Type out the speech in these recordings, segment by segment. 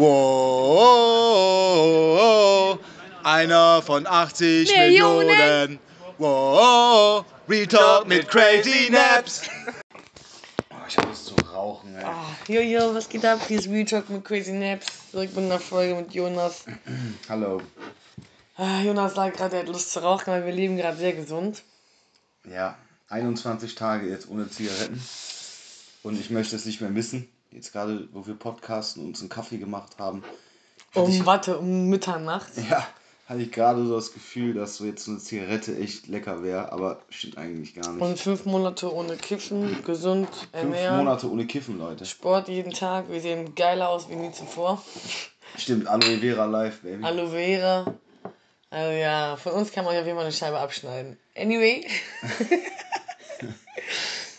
Wow, einer von 80 Millionen. Millionen. Wow, Retalk mit Crazy Naps. Oh, ich hab Lust zu rauchen, ey. Ah, Jojo, was geht ab? Hier ist Real Talk mit Crazy Naps. Zurück mit einer Folge mit Jonas. Hallo. Ah, Jonas sagt gerade, er hat Lust zu rauchen, weil wir leben gerade sehr gesund. Ja, 21 Tage jetzt ohne Zigaretten. Und ich möchte es nicht mehr missen. Jetzt gerade, wo wir podcasten und uns einen Kaffee gemacht haben. Um, ich, warte, um Mitternacht. ja, hatte ich gerade so das Gefühl, dass so jetzt so eine Zigarette echt lecker wäre. Aber stimmt eigentlich gar nicht. Und fünf Monate ohne Kiffen, gesund Fünf ernähren. Monate ohne Kiffen, Leute. Sport jeden Tag. Wir sehen geiler aus wie nie zuvor. Stimmt, Aloe Vera Live, Baby. Aloe Vera. Also ja, von uns kann man auf jeden Fall eine Scheibe abschneiden. Anyway.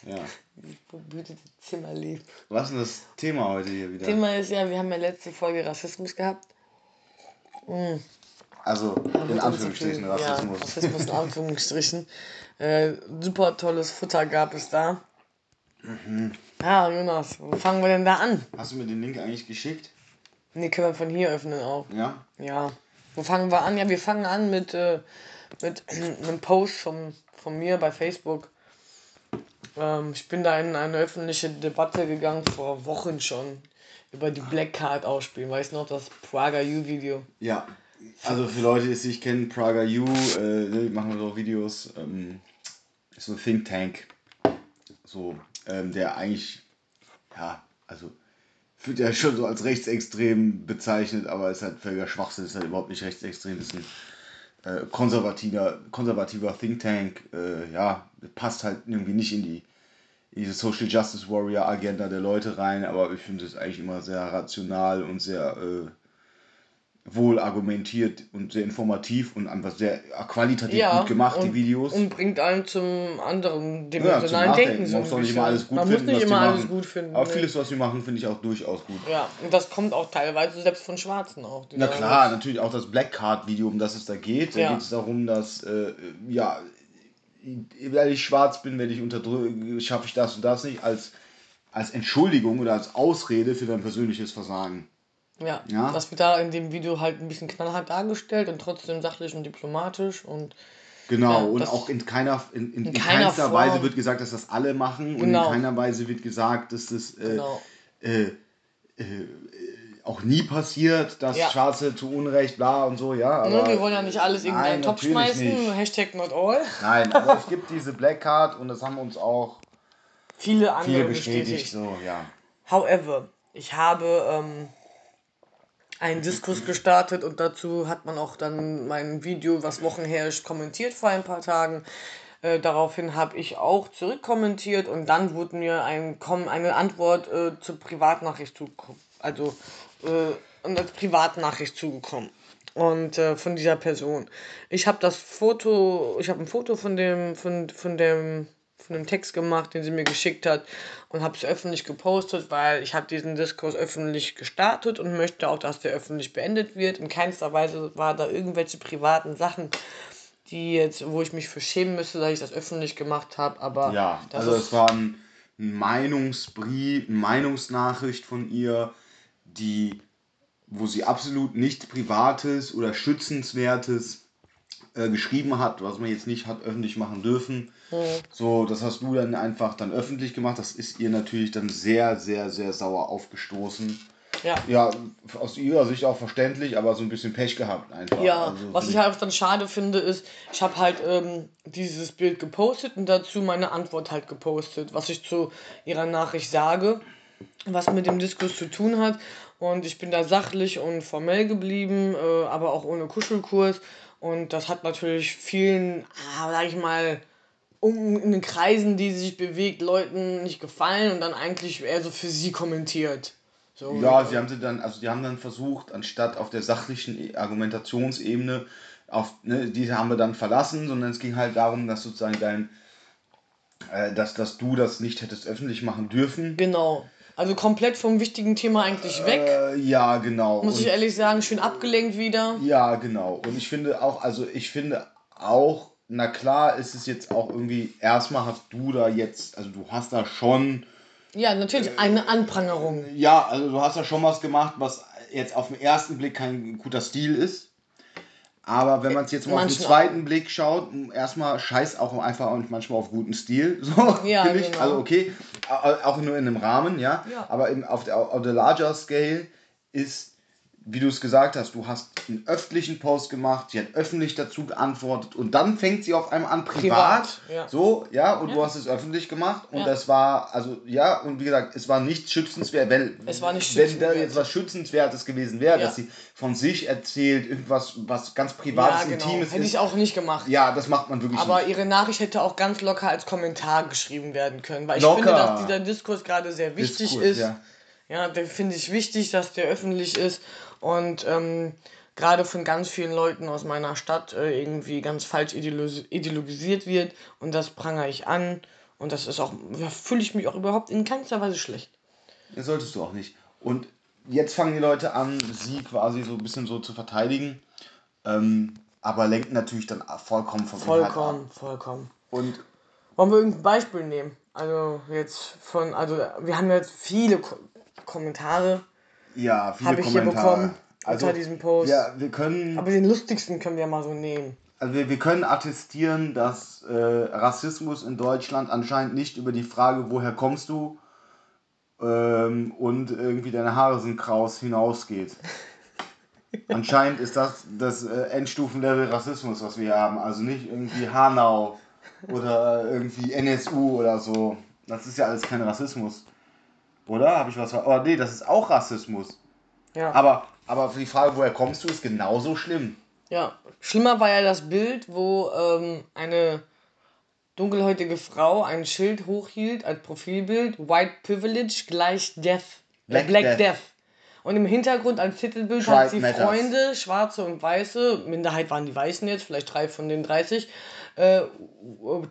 Ja. Behütete Zimmer lebt. Was ist denn das Thema heute hier wieder? Thema ist ja, wir haben ja letzte Folge Rassismus gehabt. Mm. Also, in Anführungsstrichen Ja, Rassismus. Rassismus in Anführungsstrichen. Äh, super tolles Futter gab es da. Mhm. Ja, Jonas, wo fangen wir denn da an? Hast du mir den Link eigentlich geschickt? Ne, können wir von hier öffnen auch. Ja? Ja. Wo fangen wir an? Ja, wir fangen an mit, äh, mit einem Post von, von mir bei Facebook. Ähm, ich bin da in eine öffentliche Debatte gegangen, vor Wochen schon, über die Black Card ausspielen. Weißt du noch, das Prager U-Video? Ja. Also für Leute, die es nicht kennen, Praga U, äh, ne, die machen so Videos, ähm, ist so ein Think Tank. So, ähm, der eigentlich, ja, also wird ja schon so als rechtsextrem bezeichnet, aber ist halt völliger Schwachsinn, ist halt überhaupt nicht rechtsextrem, ist ein äh, konservativer, konservativer Think Tank, äh, ja, passt halt irgendwie nicht in die diese Social Justice Warrior Agenda der Leute rein, aber ich finde es eigentlich immer sehr rational und sehr äh, wohl argumentiert und sehr informativ und einfach sehr qualitativ gut gemacht, die und- Videos. Und bringt einen zum anderen ja, zum dimensionalen Nachdenken. Denken. Man muss nicht immer alles gut Man finden, muss nicht die immer alles machen. gut finden. Aber ne? vieles, was wir machen, finde ich auch durchaus gut. Ja, und das kommt auch teilweise selbst von Schwarzen auch. die Na klar, natürlich auch das Black Card Video, um das es da geht. Da Ja. geht es darum, dass, äh, ja, weil ich schwarz bin, werde ich unterdrückt, schaffe ich das und das nicht, als, als Entschuldigung oder als Ausrede für dein persönliches Versagen. Ja, Ja. das wird da in dem Video halt ein bisschen knallhart dargestellt und trotzdem sachlich und diplomatisch und Genau, Ja, und auch in keiner, in, in, in in keiner keinster Form. Weise wird gesagt, dass das alle machen und Genau. in keiner Weise wird gesagt, dass das äh, genau. äh, äh, auch nie passiert, dass Ja. Schwarze zu Unrecht, bla und so, ja. Aber, ne, wir wollen ja nicht alles in einen Topf schmeißen, nicht. Hashtag not all. Nein, aber es gibt diese Black Card und das haben uns auch Viele andere viele bestätigt. bestätigt, so, ja. However, ich habe ähm, einen Diskurs gestartet und dazu hat man auch dann mein Video, was Wochen her ist, kommentiert vor ein paar Tagen. Äh, daraufhin habe ich auch zurückkommentiert und dann wurde mir ein, eine Antwort äh, zur Privatnachricht zugekommen. Also äh, eine Privatnachricht zugekommen. Und äh, von dieser Person. Ich habe das Foto, ich habe ein Foto von dem, von, von dem, von dem Text gemacht, den sie mir geschickt hat und habe es öffentlich gepostet, weil ich habe diesen Diskurs öffentlich gestartet und möchte auch, dass der öffentlich beendet wird. In keinster Weise war da irgendwelche privaten Sachen, die jetzt, wo ich mich für schämen müsste, dass ich das öffentlich gemacht habe. Aber Ja, also es war ein Meinungsbrief, eine Meinungsnachricht von ihr, die, wo sie absolut nichts Privates oder Schützenswertes äh, geschrieben hat, was man jetzt nicht hat öffentlich machen dürfen. So, das hast du dann einfach dann öffentlich gemacht. Das ist ihr natürlich dann sehr, sehr, sehr sauer aufgestoßen. ja. Ja, aus ihrer Sicht auch verständlich, aber so ein bisschen Pech gehabt einfach. Ja, Also, was ich halt auch dann schade finde, ist, ich habe halt ähm, dieses Bild gepostet und dazu meine Antwort halt gepostet, was ich zu ihrer Nachricht sage, was mit dem Diskurs zu tun hat. Und ich bin da sachlich und formell geblieben, äh, aber auch ohne Kuschelkurs. Und das hat natürlich vielen, ah, sag ich mal, um, in den Kreisen, die sich bewegt, Leuten nicht gefallen und dann eigentlich eher so für sie kommentiert. So, Ja, sie haben sie dann, also die haben dann versucht, anstatt auf der sachlichen E- Argumentationsebene, auf, ne, die haben wir dann verlassen, sondern es ging halt darum, dass sozusagen dein, äh, dass, dass du das nicht hättest öffentlich machen dürfen. Genau. Also komplett vom wichtigen Thema eigentlich weg. Äh, ja, genau. Muss Und- ich ehrlich sagen, schön abgelenkt wieder. Ja, genau. Und ich finde auch, also ich finde auch, na klar ist es jetzt auch irgendwie, erstmal hast du da jetzt, also du hast da schon, Ja, natürlich eine Anprangerung. ja, also du hast da schon was gemacht, was jetzt auf den ersten Blick kein guter Stil ist. Aber wenn man es jetzt mal auf den zweiten Blick schaut, erstmal scheiß auch einfach und manchmal auf guten Stil. So, ja, ich. Genau. Also okay, auch nur in einem Rahmen, ja. ja. Aber im, auf, der, auf der larger Scale ist wie du es gesagt hast, du hast einen öffentlichen Post gemacht, sie hat öffentlich dazu geantwortet und dann fängt sie auf einmal an privat, privat ja. so, ja, und ja. du hast es öffentlich gemacht und ja. das war, also ja, und wie gesagt, es war nicht schützenswert, wenn, es war nicht wenn da jetzt was Schützenswertes gewesen wäre, dass sie von sich erzählt, irgendwas, was ganz Privates, genau. Intimes Hätte ist. ich auch nicht gemacht. Ja, das macht man wirklich Aber nicht. ihre Nachricht hätte auch ganz locker als Kommentar geschrieben werden können, weil locker. ich finde, dass dieser Diskurs gerade sehr wichtig Diskurs, ist. Ja. Ja, den finde ich wichtig, dass der öffentlich ist und ähm, gerade von ganz vielen Leuten aus meiner Stadt äh, irgendwie ganz falsch ideologisiert wird und das prangere ich an und das ist auch, da fühle ich mich auch überhaupt in keinster Weise schlecht. Das solltest du auch nicht. Und jetzt fangen die Leute an, sie quasi so ein bisschen so zu verteidigen, ähm, aber lenken natürlich dann vollkommen vom Vollkommen, ab. vollkommen. Und wollen wir irgendein Beispiel nehmen? Also jetzt von, also wir haben jetzt viele Ko Kommentare ja, viele Habe ich hier bekommen also, unter diesem Post. Ja, wir können. Aber den lustigsten können wir mal so nehmen. Also wir, wir können attestieren, dass äh, Rassismus in Deutschland anscheinend nicht über die Frage, woher kommst du ähm, und irgendwie deine Haare sind kraus hinausgeht. anscheinend ist das das äh, Endstufenlevel Rassismus, was wir hier haben. Also nicht irgendwie Hanau oder irgendwie NSU oder so. Das ist ja alles kein Rassismus. Oder? Habe ich was. Oh nee, das ist auch Rassismus. Ja. Aber, aber die Frage, woher kommst du, ist genauso schlimm. Ja, schlimmer war ja das Bild, wo ähm, eine dunkelhäutige Frau ein Schild hochhielt als Profilbild: White Privilege gleich Death. Äh, Black, Black Death. Death. Und im Hintergrund als Titelbild Tribe hat sie matters. Freunde, Schwarze und Weiße, Minderheit waren die Weißen jetzt, vielleicht drei von den 30, äh,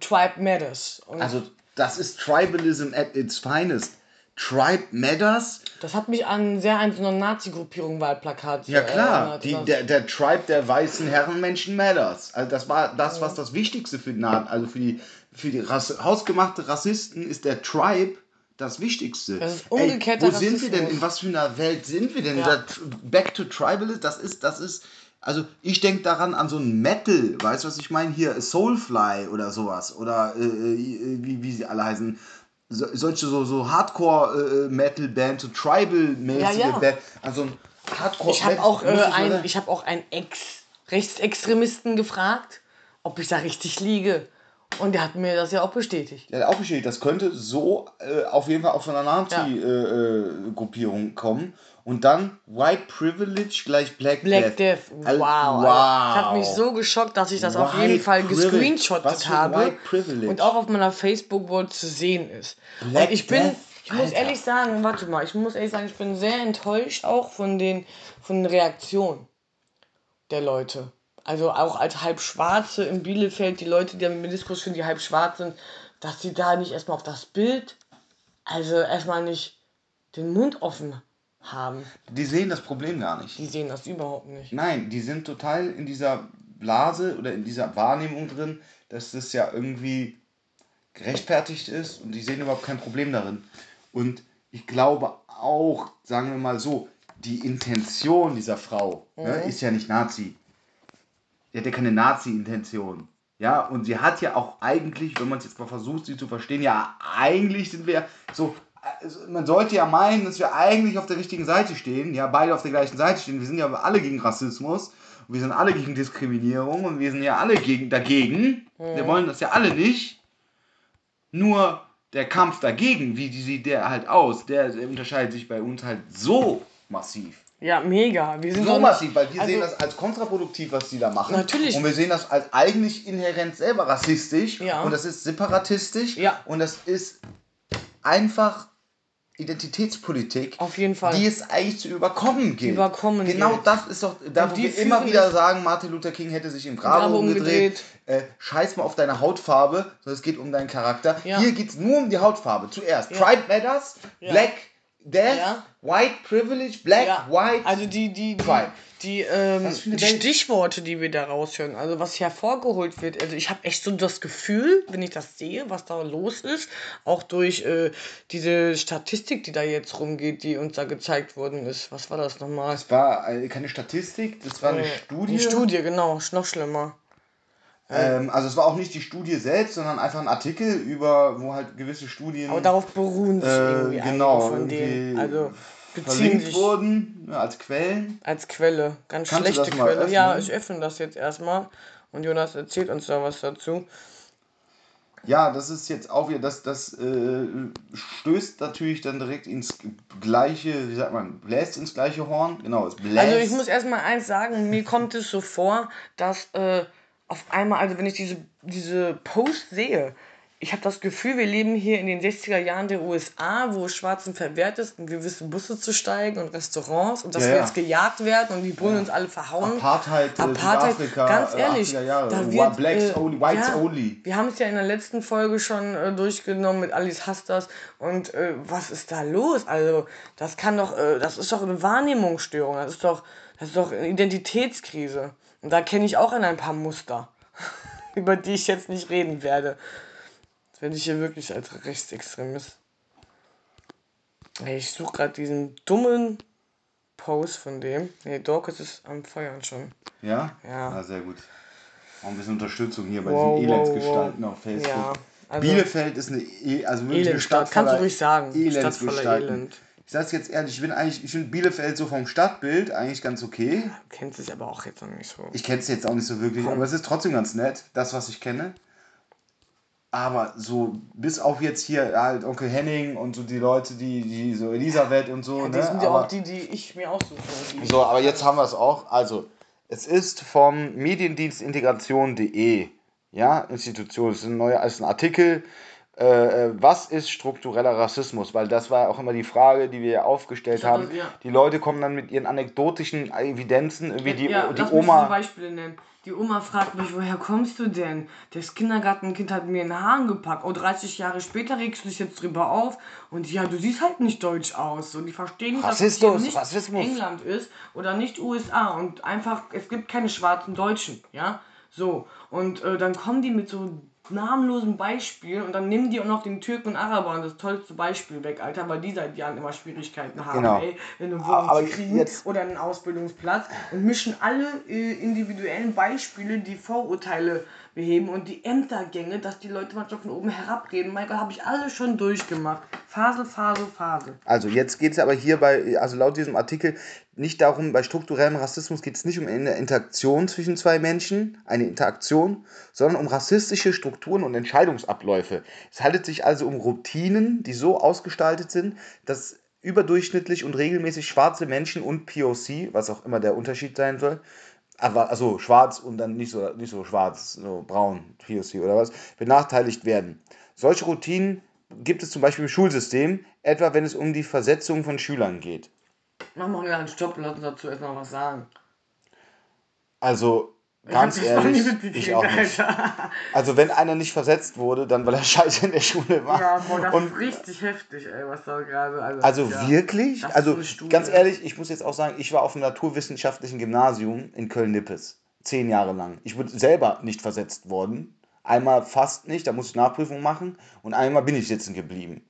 Tribe Matters. Und also das ist Tribalism at its finest. Tribe Matters. Das hat mich an sehr an so eine Nazi-Gruppierung Wahlplakat Ja klar, die, der, der Tribe der weißen Herrenmenschen Matters. Also das war das, was das Wichtigste für die, also für die, für die Rasse, hausgemachte Rassisten ist der Tribe das Wichtigste. Das ist umgekehrt. Wo sind wir denn? In was für einer Welt sind wir denn? Ja. Back to Tribalism, das ist, das ist, also ich denke daran an so ein Metal, weißt du, was ich meine? Hier Soulfly oder sowas. Oder äh, äh wie, wie sie alle heißen so, solche so, so Hardcore-Metal-Band, äh, so Tribal-mäßige ja, ja. Band, also Hardcore Ich habe auch, äh, ein, ich hab auch einen Ex-Rechtsextremisten gefragt, ob ich da richtig liege. Und der hat mir das ja auch bestätigt. Der hat auch bestätigt, das könnte so äh, auf jeden Fall auch von einer Nazi-Gruppierung ja. äh, kommen. Und dann White Privilege gleich Black, Black Death. Death. Wow. wow. Das hat mich so geschockt, dass ich das White auf jeden Fall gescreenshottet habe. Und auch auf meiner Facebook-Wall zu sehen ist. Black und ich bin, Death? ich muss Alter. ehrlich sagen, warte mal, ich muss ehrlich sagen, ich bin sehr enttäuscht auch von den, von den Reaktionen der Leute. Also auch als Halbschwarze in Bielefeld, die Leute, die am Meniskus sind, die halb schwarz sind, dass sie da nicht erstmal auf das Bild, also erstmal nicht den Mund offen haben. Die sehen das Problem gar nicht. Die sehen das überhaupt nicht. Nein, die sind total in dieser Blase oder in dieser Wahrnehmung drin, dass das ja irgendwie gerechtfertigt ist und die sehen überhaupt kein Problem darin. Und ich glaube auch, sagen wir mal so, die Intention dieser Frau ne, mhm. ne, ist ja nicht Nazi. Die hat ja keine Nazi-Intention. Ja, und sie hat ja auch eigentlich, wenn man es jetzt mal versucht, sie zu verstehen, ja, eigentlich sind wir so also man sollte ja meinen, dass wir eigentlich auf der richtigen Seite stehen, ja, beide auf der gleichen Seite stehen. Wir sind ja alle gegen Rassismus, wir sind alle gegen Diskriminierung und wir sind ja alle gegen, dagegen. Mhm. Wir wollen das ja alle nicht. Nur der Kampf dagegen, wie sieht der halt aus? Der, der unterscheidet sich bei uns halt so massiv. Ja, mega. Wir sind so massiv, weil wir also, sehen das als kontraproduktiv, was die da machen. Natürlich. Und wir sehen das als eigentlich inhärent selber rassistisch. Ja. Und das ist separatistisch. Ja. Und das ist einfach Identitätspolitik, Auf jeden Fall. die es eigentlich zu überkommen gilt. Überkommen genau gilt. das ist doch, da wo wir immer wieder sagen, Martin Luther King hätte sich im Grabe umgedreht. Äh, scheiß mal auf deine Hautfarbe, sondern es geht um deinen Charakter. Ja. Hier geht es nur um die Hautfarbe. Zuerst ja. Pride Matters, ja. Black Death, Ja. White Privilege, Black, Ja, White. also die, die, die, Pride. Die, ähm, die. Stichworte, die wir da raushören, also was hervorgeholt wird, also ich habe echt so das Gefühl, wenn ich das sehe, was da los ist, auch durch äh, diese Statistik, die da jetzt rumgeht, die uns da gezeigt worden ist. Was war das nochmal? das war äh, keine Statistik, das war eine Äh, Studie. Eine Studie, genau, noch schlimmer. Ähm, also es war auch nicht die Studie selbst, sondern einfach ein Artikel über, wo halt gewisse Studien Aber darauf beruhen sich irgendwie äh, einige genau, von denen. irgendwie Also beziehen sich wurden als Quellen. als Quelle. Ganz Kannst schlechte Quelle. Ja, ich öffne das jetzt erstmal. Und Jonas erzählt uns da was dazu. Ja, das ist jetzt auch wieder, das, das äh, stößt natürlich dann direkt ins gleiche, wie sagt man, bläst ins gleiche Horn. Genau, es bläst. Also ich muss erstmal eins sagen, mir kommt es so vor, dass äh, auf einmal, also wenn ich diese, diese Post sehe, ich habe das Gefühl, wir leben hier in den 60er Jahren der USA, wo es Schwarzen verwehrt ist, in gewisse Busse zu steigen und Restaurants und dass Ja, wir ja. jetzt gejagt werden und die Bullen uns alle verhauen. Apartheid, äh, Apartheid, Südafrika, ganz äh, ehrlich, 80er Jahre. da wird, Blacks äh, only, Whites ja, only. Wir haben es ja in der letzten Folge schon äh, durchgenommen mit Alice Hastas und äh, was ist da los? Also das kann doch, äh, das ist doch eine Wahrnehmungsstörung, das ist doch, das ist doch eine Identitätskrise. Und da kenne ich auch in ein paar Muster, über die ich jetzt nicht reden werde. Werde ich hier wirklich als Rechtsextremist. Ey, Ich suche gerade diesen dummen Post von dem. Nee, Dorcas ist am Feuern schon. Ja? Ja. Ah, sehr gut. Auch ein bisschen Unterstützung hier bei Wow, diesen wow, Elendsgestalten wow. auf Facebook. Ja, also- Bielefeld ist eine, e also wirklich eine Stadt kannst du voller ruhig sagen. Voller Elendsgestalten. Elend. Ich sag's jetzt ehrlich, ich bin eigentlich, ich finde Bielefeld so vom Stadtbild eigentlich ganz okay. Du kennst es aber auch jetzt noch nicht so. Ich kenne es jetzt auch nicht so wirklich, aber es ist trotzdem ganz nett, das, was ich kenne. Aber so, bis auf jetzt hier halt Onkel Henning und so die Leute, die, die so Elisabeth und so, Die ne? sind ja aber, auch die, die ich mir aussuche. So, aber jetzt haben wir es auch. Also, es ist vom Mediendienstintegration.de, ja, Institution, es ist ein neuer, es ist ein Artikel. Äh, äh, was ist struktureller Rassismus? Weil das war auch immer die Frage, die wir ja aufgestellt hab haben. ja. Die Leute kommen dann mit ihren anekdotischen Evidenzen, irgendwie die, ja, die lass mich Oma. so Beispiele nennen. Die Oma fragt mich, woher kommst du denn? Das Kindergartenkind hat mir in den Haaren gepackt. Oh, 30 Jahre später regst du dich jetzt drüber auf. Und ja, du siehst halt nicht deutsch aus. Und die verstehen nicht, dass es Rassismus, nicht Rassismus. England ist oder nicht USA. Und einfach, es gibt keine schwarzen Deutschen. Ja, so. Und äh, dann kommen die mit so namenlosen Beispielen und dann nehmen die auch noch den Türken und Arabern das tollste Beispiel weg, Alter, weil die seit Jahren immer Schwierigkeiten haben, Genau. ey, eine Wohnung zu kriegen oder einen Ausbildungsplatz und mischen alle äh, individuellen Beispiele, die Vorurteile beheben und die Ämtergänge, dass die Leute manchmal von oben herabreden. Mein Gott, habe ich alles schon durchgemacht. Phase, Phase, Phase. Also jetzt geht es aber hier bei, also laut diesem Artikel, nicht darum, bei strukturellem Rassismus geht es nicht um eine Interaktion zwischen zwei Menschen, eine Interaktion, sondern um rassistische Strukturen und Entscheidungsabläufe. Es handelt sich also um Routinen, die so ausgestaltet sind, dass überdurchschnittlich und regelmäßig schwarze Menschen und POC, was auch immer der Unterschied sein soll, aber also schwarz und dann nicht so, nicht so schwarz, so braun, POC oder was, benachteiligt werden. Solche Routinen gibt es zum Beispiel im Schulsystem, etwa wenn es um die Versetzung von Schülern geht. Mach mal wieder einen Stopp und lass uns dazu erstmal was sagen. Also ganz nie ehrlich, ich auch nicht. Alter. Also wenn einer nicht versetzt wurde, dann weil er scheiße in der Schule war. Ja, boah, das und ist richtig heftig, ey, was da gerade. Also, Also ja. wirklich? Also ganz ehrlich, ich muss jetzt auch sagen, ich war auf dem naturwissenschaftlichen Gymnasium in Köln-Nippes. Zehn Jahre lang. Ich bin selber nicht versetzt worden. Einmal fast nicht, da musste ich Nachprüfung machen. Und einmal bin ich sitzen geblieben.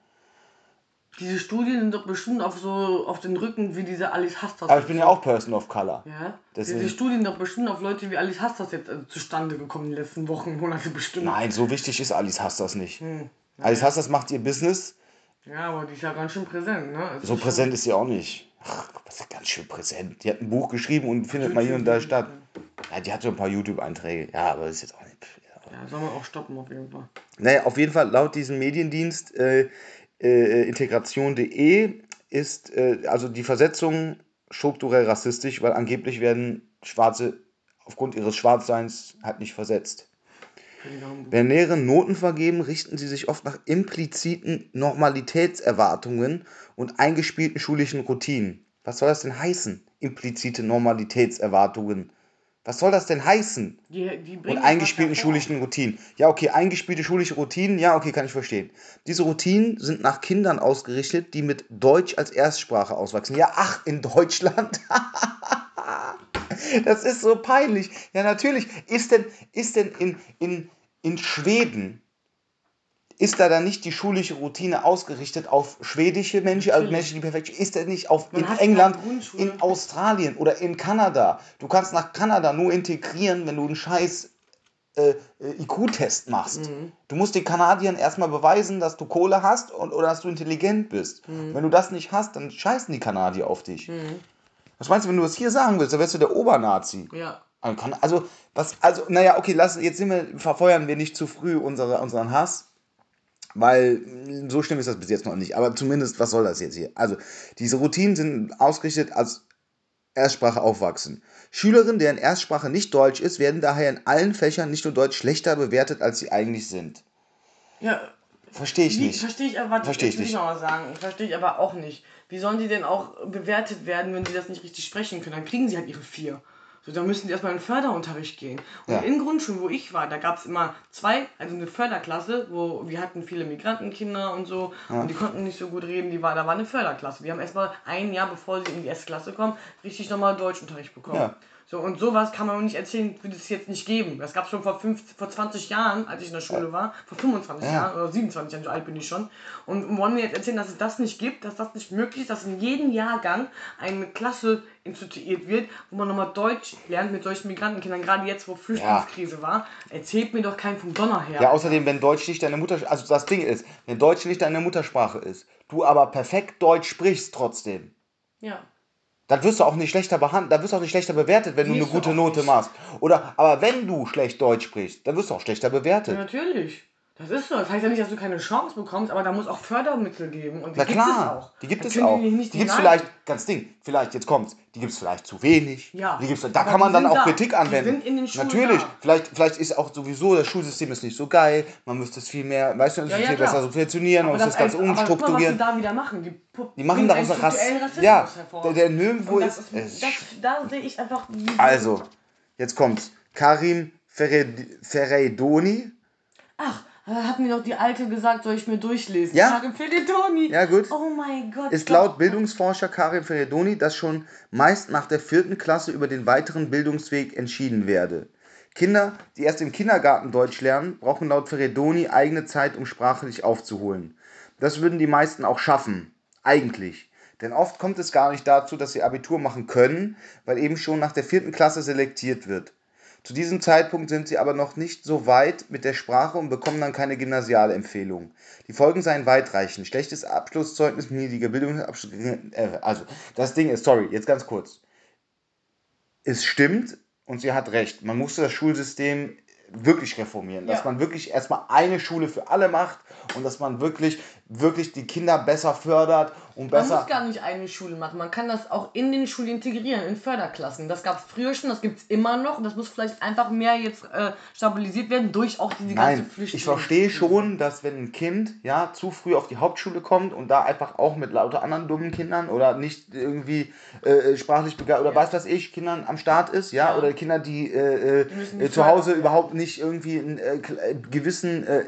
Diese Studien sind doch bestimmt auf so auf den Rücken wie diese Alice Hastas. Aber ich bin ja auch Person of Color. Ja, Deswegen- diese Studien doch bestimmt auf Leute wie Alice Hastas jetzt äh, zustande gekommen in den letzten Wochen, Monate bestimmt. Nein, so wichtig ist Alice Hastas nicht. Hm. Alice Hastas macht ihr Business. Ja, aber die ist ja ganz schön präsent, ne? Es So ist präsent ist sie auch nicht. Ach, was ist ja ganz schön präsent. Die hat ein Buch geschrieben und findet mal hier und da statt. Ja, die hat so ein paar YouTube-Einträge. Ja, aber das ist jetzt auch nicht. Schon, ja, soll man auch stoppen auf jeden Fall. Naja, auf jeden Fall laut diesem Mediendienst äh, äh, integration.de ist äh, also die Versetzung strukturell rassistisch, weil angeblich werden Schwarze aufgrund ihres Schwarzseins halt nicht versetzt. Wenn Lehrer Noten vergeben, richten sie sich oft nach impliziten Normalitätserwartungen und eingespielten schulischen Routinen. Was soll das denn heißen? Implizite Normalitätserwartungen. Was soll das denn heißen? Die, die Und eingespielten schulischen Routinen. Ja, okay, eingespielte schulische Routinen, ja, okay, kann ich verstehen. Diese Routinen sind nach Kindern ausgerichtet, die mit Deutsch als Erstsprache auswachsen. Ja, ach, in Deutschland. das ist so peinlich. Ja, natürlich. Ist denn, ist denn in, in, in Schweden ist da dann nicht die schulische Routine ausgerichtet auf schwedische Menschen, also Menschen, die perfekt Ist er nicht auf in England, in Australien oder in Kanada? Du kannst nach Kanada nur integrieren, wenn du einen scheiß äh, äh IQ-Test machst. Mhm. Du musst den Kanadiern erstmal beweisen, dass du Kohle hast und, oder dass du intelligent bist. Mhm. Wenn du das nicht hast, dann scheißen die Kanadier auf dich. Mhm. Was meinst du, wenn du das hier sagen willst, dann wärst du der Obernazi. Ja. Also, was, also, naja, okay, lass, jetzt sind wir, verfeuern wir nicht zu früh unsere, unseren Hass. Weil so schlimm ist das bis jetzt noch nicht. Aber zumindest, was soll das jetzt hier? Also, diese Routinen sind ausgerichtet als Erstsprache aufwachsen. Schülerinnen, deren Erstsprache nicht Deutsch ist, werden daher in allen Fächern nicht nur Deutsch schlechter bewertet, als sie eigentlich sind. Ja. Verstehe ich nicht. Verstehe ich aber, Versteh ich nicht. Mal sagen. Verstehe ich aber auch nicht. Wie sollen die denn auch bewertet werden, wenn sie das nicht richtig sprechen können? Dann kriegen sie halt ihre vier. So, da müssen die erstmal in den Förderunterricht gehen. Und ja. in Grundschulen, wo ich war, da gab es immer zwei, also eine Förderklasse, wo wir hatten viele Migrantenkinder und so ja. und die konnten nicht so gut reden, die war, da war eine Förderklasse. Die haben erstmal ein Jahr, bevor sie in die S-Klasse kommen, richtig nochmal Deutschunterricht bekommen. Ja. So, und sowas kann man nicht erzählen, würde es jetzt nicht geben. Das gab es schon vor, fünf, vor 20 Jahren, als ich in der Schule war. Vor 25 ja. Jahren oder 27 Jahren, so alt bin ich schon. Und wollen mir jetzt erzählen, dass es das nicht gibt, dass das nicht möglich ist, dass in jedem Jahrgang eine Klasse instituiert wird, wo man nochmal Deutsch lernt mit solchen Migrantenkindern, gerade jetzt, wo Flüchtlingskrise ja. war. Erzählt mir doch keinen vom Donner her. Ja, außerdem, wenn Deutsch nicht deine Muttersprache, also das Ding ist, wenn Deutsch nicht deine Muttersprache ist, du aber perfekt Deutsch sprichst trotzdem. Ja dann wirst du auch nicht schlechter behandelt, dann wirst du auch nicht schlechter bewertet, wenn du eine gute Note machst. Oder, aber wenn du schlecht Deutsch sprichst, dann wirst du auch schlechter bewertet. Ja, natürlich. Das ist so. Das heißt ja nicht, dass du keine Chance bekommst, aber da muss auch Fördermittel geben. Und die Na gibt klar, es auch. Die gibt es auch. Die, die gibt es vielleicht, ganz Ding, vielleicht, jetzt kommt's, die gibt es vielleicht zu wenig. Ja. Die gibt's, da kann man dann auch da. Kritik anwenden. Die sind in den Schulen Natürlich. Da. Vielleicht, vielleicht ist auch sowieso, das Schulsystem ist nicht so geil, man müsste es viel mehr, weißt du, ja, ja, viel klar. besser subventionieren, man muss das Ganze umstrukturieren. Aber was die da wieder machen, die, die machen daraus einen Rass Ja, der, der nirgendwo ist. ist das, da sehe ich einfach. Also, jetzt kommt's. Karim Ferreidoni. Ach, hat mir doch die Alte gesagt, soll ich mir durchlesen. Ja? Karin Feredoni. Ja, gut. Oh mein Gott. Ist laut Bildungsforscher Karin Feredoni, dass schon meist nach der vierten Klasse über den weiteren Bildungsweg entschieden werde. Kinder, die erst im Kindergarten Deutsch lernen, brauchen laut Feredoni eigene Zeit, um sprachlich aufzuholen. Das würden die meisten auch schaffen. Eigentlich. Denn oft kommt es gar nicht dazu, dass sie Abitur machen können, weil eben schon nach der vierten Klasse selektiert wird. Zu diesem Zeitpunkt sind sie aber noch nicht so weit mit der Sprache und bekommen dann keine Gymnasialempfehlung. Die Folgen seien weitreichend. Schlechtes Abschlusszeugnis, niedriger Bildungsabschluss. Äh, also, das Ding ist, sorry, jetzt ganz kurz. Es stimmt und sie hat recht. Man musste das Schulsystem wirklich reformieren. Dass ja. man wirklich erstmal eine Schule für alle macht und dass man wirklich, wirklich die Kinder besser fördert und besser. Man muss gar nicht eine Schule machen. Man kann das auch in den Schulen integrieren, in Förderklassen. Das gab es früher schon, das gibt es immer noch und das muss vielleicht einfach mehr jetzt äh, stabilisiert werden durch auch diese ganze Flüchtlinge. Ich verstehe schon, dass wenn ein Kind ja zu früh auf die Hauptschule kommt und da einfach auch mit lauter anderen dummen Kindern oder nicht irgendwie äh, sprachlich begabt oder ja. was weiß ich, Kindern am Start ist, ja, ja. oder Kinder, die, äh, die äh, zu Hause überhaupt nicht irgendwie einen äh, äh, gewissen äh,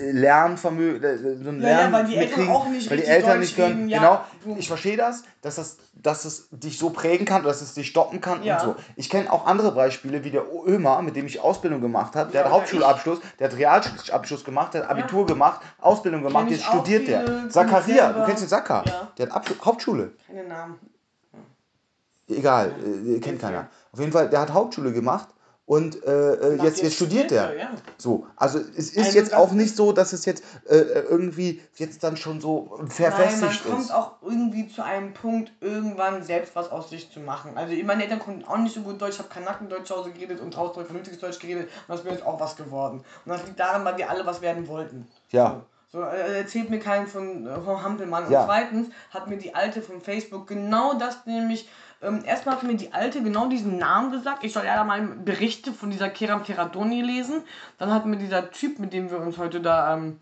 Lernvermögen, äh, so ein ja, Lernen ja, weil die Eltern auch nicht weil die Eltern nicht können. Ja, genau, ich verstehe das, dass das, dass es dich so prägen kann, dass es dich stoppen kann ja. und so. Ich kenne auch andere Beispiele, wie der Ömer, mit dem ich Ausbildung gemacht habe, der hat Hauptschulabschluss, der hat Realschulabschluss gemacht, der hat Abitur gemacht, Ausbildung gemacht, jetzt studiert der. Zakaria, du kennst den Saka, der hat Abschluss, Hauptschule. Keine Namen. Egal, äh, kennt keiner. Auf jeden Fall, der hat Hauptschule gemacht und äh, äh jetzt, jetzt, studiert er. Ja. So, also es ist also jetzt auch nicht so, dass es jetzt äh, äh irgendwie jetzt dann schon so verfestigt Nein, man kommt ist. auch irgendwie zu einem Punkt, irgendwann selbst was aus sich zu machen. Also meine Eltern konnten auch nicht so gut Deutsch, ich habe Kanackendeutsch zu Hause geredet und draußen vernünftiges Deutsch geredet und das ist mir jetzt auch was geworden. Und das liegt daran, weil wir alle was werden wollten. Ja. So. So, äh, erzählt mir keinen von, von Hampelmann. Ja. Und zweitens hat mir die Alte von Facebook genau das nämlich ähm, erstmal hat mir die Alte genau diesen Namen gesagt. Ich soll ja da mal Berichte von dieser Keram Keratoni lesen. Dann hat mir dieser Typ, mit dem wir uns heute da, ähm,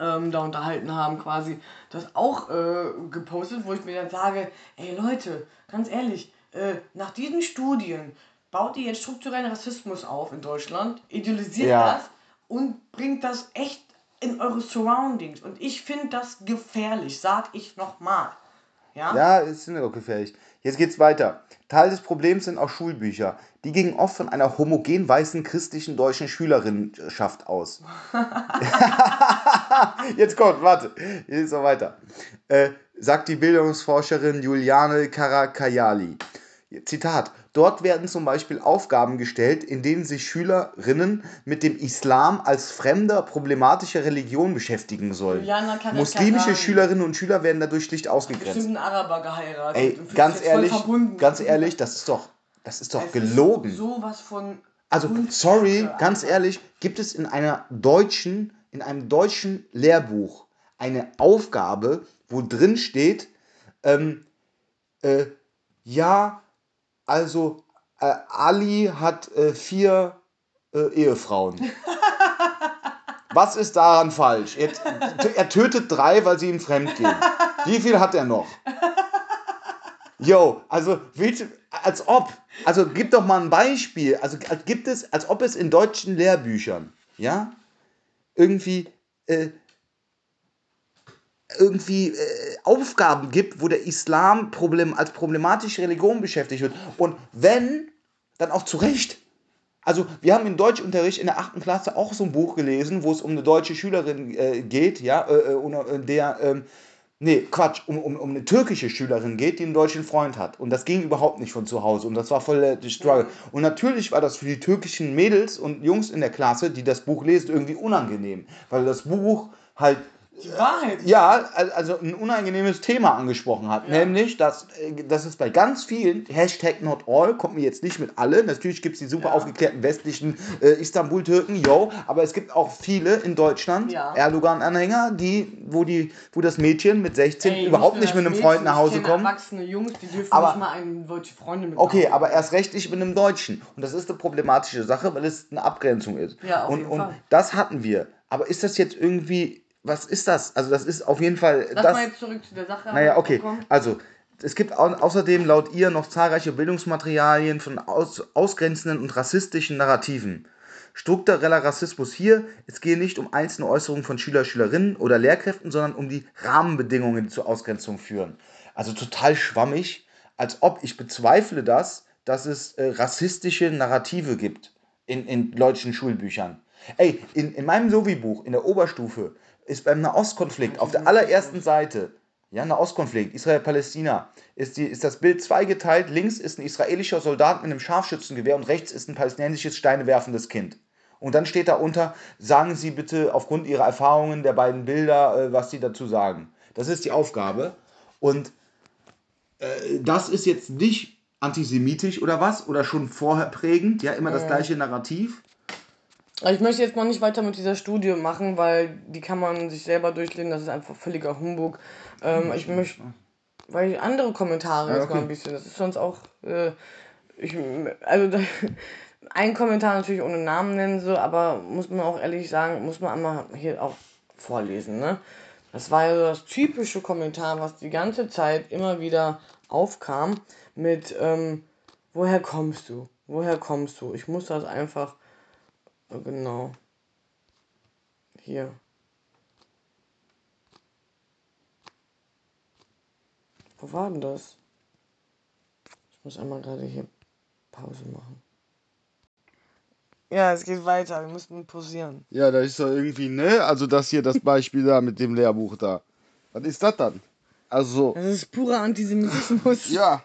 ähm, da unterhalten haben, quasi das auch äh, gepostet, wo ich mir dann sage, ey Leute, ganz ehrlich, äh, nach diesen Studien baut ihr jetzt strukturellen Rassismus auf in Deutschland, idealisiert ja. das und bringt das echt in eure Surroundings. Und ich finde das gefährlich, sag ich nochmal. Ja, ja ist auch gefährlich. Jetzt geht's weiter. Teil des Problems sind auch Schulbücher. Die gingen oft von einer homogen weißen christlichen deutschen Schülerinnenschaft aus. Jetzt kommt, warte, jetzt noch weiter. Äh, sagt die Bildungsforscherin Juliane Karakayali. Zitat: Dort werden zum Beispiel Aufgaben gestellt, in denen sich Schülerinnen mit dem Islam als fremder, problematischer Religion beschäftigen sollen. Muslimische Schülerinnen und Schüler werden dadurch schlicht ausgegrenzt. Einen Araber geheiratet. Ey, ganz ehrlich, ganz ehrlich, das ist doch, das ist doch es gelogen. Ist sowas von. Also, sorry, ganz ehrlich, gibt es in einer deutschen, in einem deutschen Lehrbuch eine Aufgabe, wo drin steht, ähm, äh, ja, also, äh, Ali hat äh, vier äh, Ehefrauen. Was ist daran falsch? Er, er, tötet drei, weil sie ihm fremd gehen. Wie viel hat er noch? Yo, also als ob, also gib doch mal ein Beispiel. Also gibt es, als ob es in deutschen Lehrbüchern, ja, irgendwie äh, irgendwie äh, Aufgaben gibt, wo der Islam Problem, als problematische Religion beschäftigt wird. Und wenn, dann auch zu Recht. Also wir haben im Deutschunterricht in der 8. Klasse auch so ein Buch gelesen, wo es um eine deutsche Schülerin äh, geht, ja, äh, äh der, ähm, nee, Quatsch, um, um, um eine türkische Schülerin geht, die einen deutschen Freund hat. Und das ging überhaupt nicht von zu Hause. Und das war voll der Struggle. Und natürlich war das für die türkischen Mädels und Jungs in der Klasse, die das Buch lesen, irgendwie unangenehm. Weil das Buch halt die Wahrheit. Ja, also ein unangenehmes Thema angesprochen hat. Ja. Nämlich, dass, äh, dass es bei ganz vielen, Hashtag not all, kommt mir jetzt nicht mit alle. Natürlich gibt es die super ja. aufgeklärten westlichen äh, Istanbul-Türken, yo, aber es gibt auch viele in Deutschland, ja. Erdogan-Anhänger, die, wo die, wo das Mädchen mit 16 Ey, überhaupt nicht mit einem Mädchen, Freund nach Hause kommt. erwachsene Jungs, die dürfen aber, nicht mal eine deutsche Freundin mit Okay, aber erst recht nicht mit einem Deutschen. Und das ist eine problematische Sache, weil es eine Abgrenzung ist. Ja, auf und, jeden und Fall. das hatten wir. Aber ist das jetzt irgendwie was ist das? Also das ist auf jeden Fall. Lass das, mal jetzt zurück zu der Sache. Naja, okay. Also es gibt au außerdem laut ihr noch zahlreiche Bildungsmaterialien von aus ausgrenzenden und rassistischen Narrativen. Struktureller Rassismus hier, es gehe nicht um einzelne Äußerungen von Schüler, Schülerinnen oder Lehrkräften, sondern um die Rahmenbedingungen, die zur Ausgrenzung führen. Also total schwammig, als ob ich bezweifle das, dass es äh, rassistische Narrative gibt in, in deutschen Schulbüchern. Ey, in, in meinem Sovi-Buch, in der Oberstufe, ist beim Nahostkonflikt auf der allerersten Seite, ja, Nahostkonflikt, Israel-Palästina, ist, ist das Bild zweigeteilt. Links ist ein israelischer Soldat mit einem Scharfschützengewehr und rechts ist ein palästinensisches steinewerfendes Kind. Und dann steht da unter, sagen Sie bitte aufgrund Ihrer Erfahrungen der beiden Bilder, äh, was Sie dazu sagen. Das ist die Aufgabe. Und äh, das ist jetzt nicht antisemitisch oder was, oder schon vorher prägend, ja, immer das gleiche Narrativ. Also ich möchte jetzt noch nicht weiter mit dieser Studie machen, weil die kann man sich selber durchlesen, das ist einfach völliger Humbug. Ähm, ich möchte, weil ich andere Kommentare ja, okay. mal ein bisschen, das ist sonst auch, äh, ich, also da, ein Kommentar natürlich ohne Namen nennen, so, aber muss man auch ehrlich sagen, muss man einmal hier auch vorlesen, ne? Das war ja so das typische Kommentar, was die ganze Zeit immer wieder aufkam mit, ähm, woher kommst du? Woher kommst du? Ich muss das einfach Genau. Hier. Wo war denn das? Ich muss einmal gerade hier Pause machen. Ja, es geht weiter. Wir müssen posieren. Ja, da ist doch irgendwie, ne? Also das hier, das Beispiel da mit dem Lehrbuch da. Was ist das dann? Also. Das ist purer Antisemitismus. ja,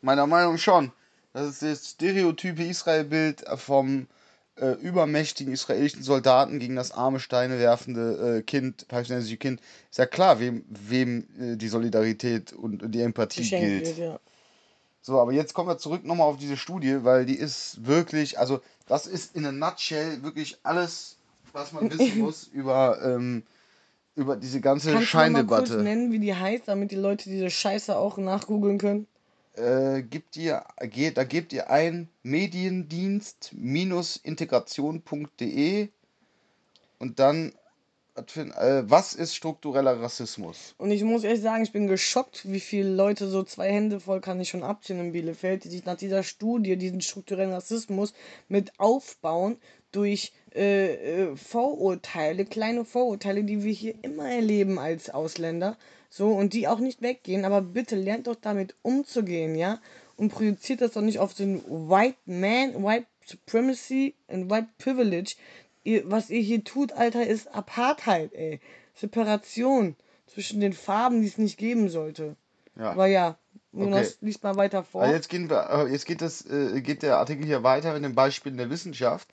meiner Meinung schon. Das ist das stereotype Israel-Bild vom äh, übermächtigen israelischen Soldaten gegen das arme, Steine werfende äh, Kind, palästinensische Kind, ist ja klar, wem, wem äh, die Solidarität und die Empathie gilt. Wird, ja. So, aber jetzt kommen wir zurück nochmal auf diese Studie, weil die ist wirklich, also das ist in a nutshell wirklich alles, was man wissen muss über, ähm, über diese ganze Kannst Scheindebatte. Kannst du mal kurz nennen, wie die heißt, damit die Leute diese Scheiße auch nachgoogeln können? Äh, gibt ihr, geht, da gebt ihr ein Mediendienst-integration.de und dann äh, was ist struktureller Rassismus? Und ich muss ehrlich sagen, ich bin geschockt, wie viele Leute, so zwei Hände voll kann ich schon abziehen in Bielefeld, die sich nach dieser Studie diesen strukturellen Rassismus mit aufbauen durch äh, äh, Vorurteile, kleine Vorurteile, die wir hier immer erleben als Ausländer. So, und die auch nicht weggehen. Aber bitte lernt doch damit umzugehen, ja? Und projiziert das doch nicht auf den White Man, White Supremacy and White Privilege. Ihr, was ihr hier tut, Alter, ist Apartheid, ey. Separation zwischen den Farben, die es nicht geben sollte. Ja. Aber ja, Jonas, okay. liest mal weiter vor. Also jetzt, gehen wir, äh, jetzt geht, das, äh, geht der Artikel hier weiter mit den Beispielen der Wissenschaft.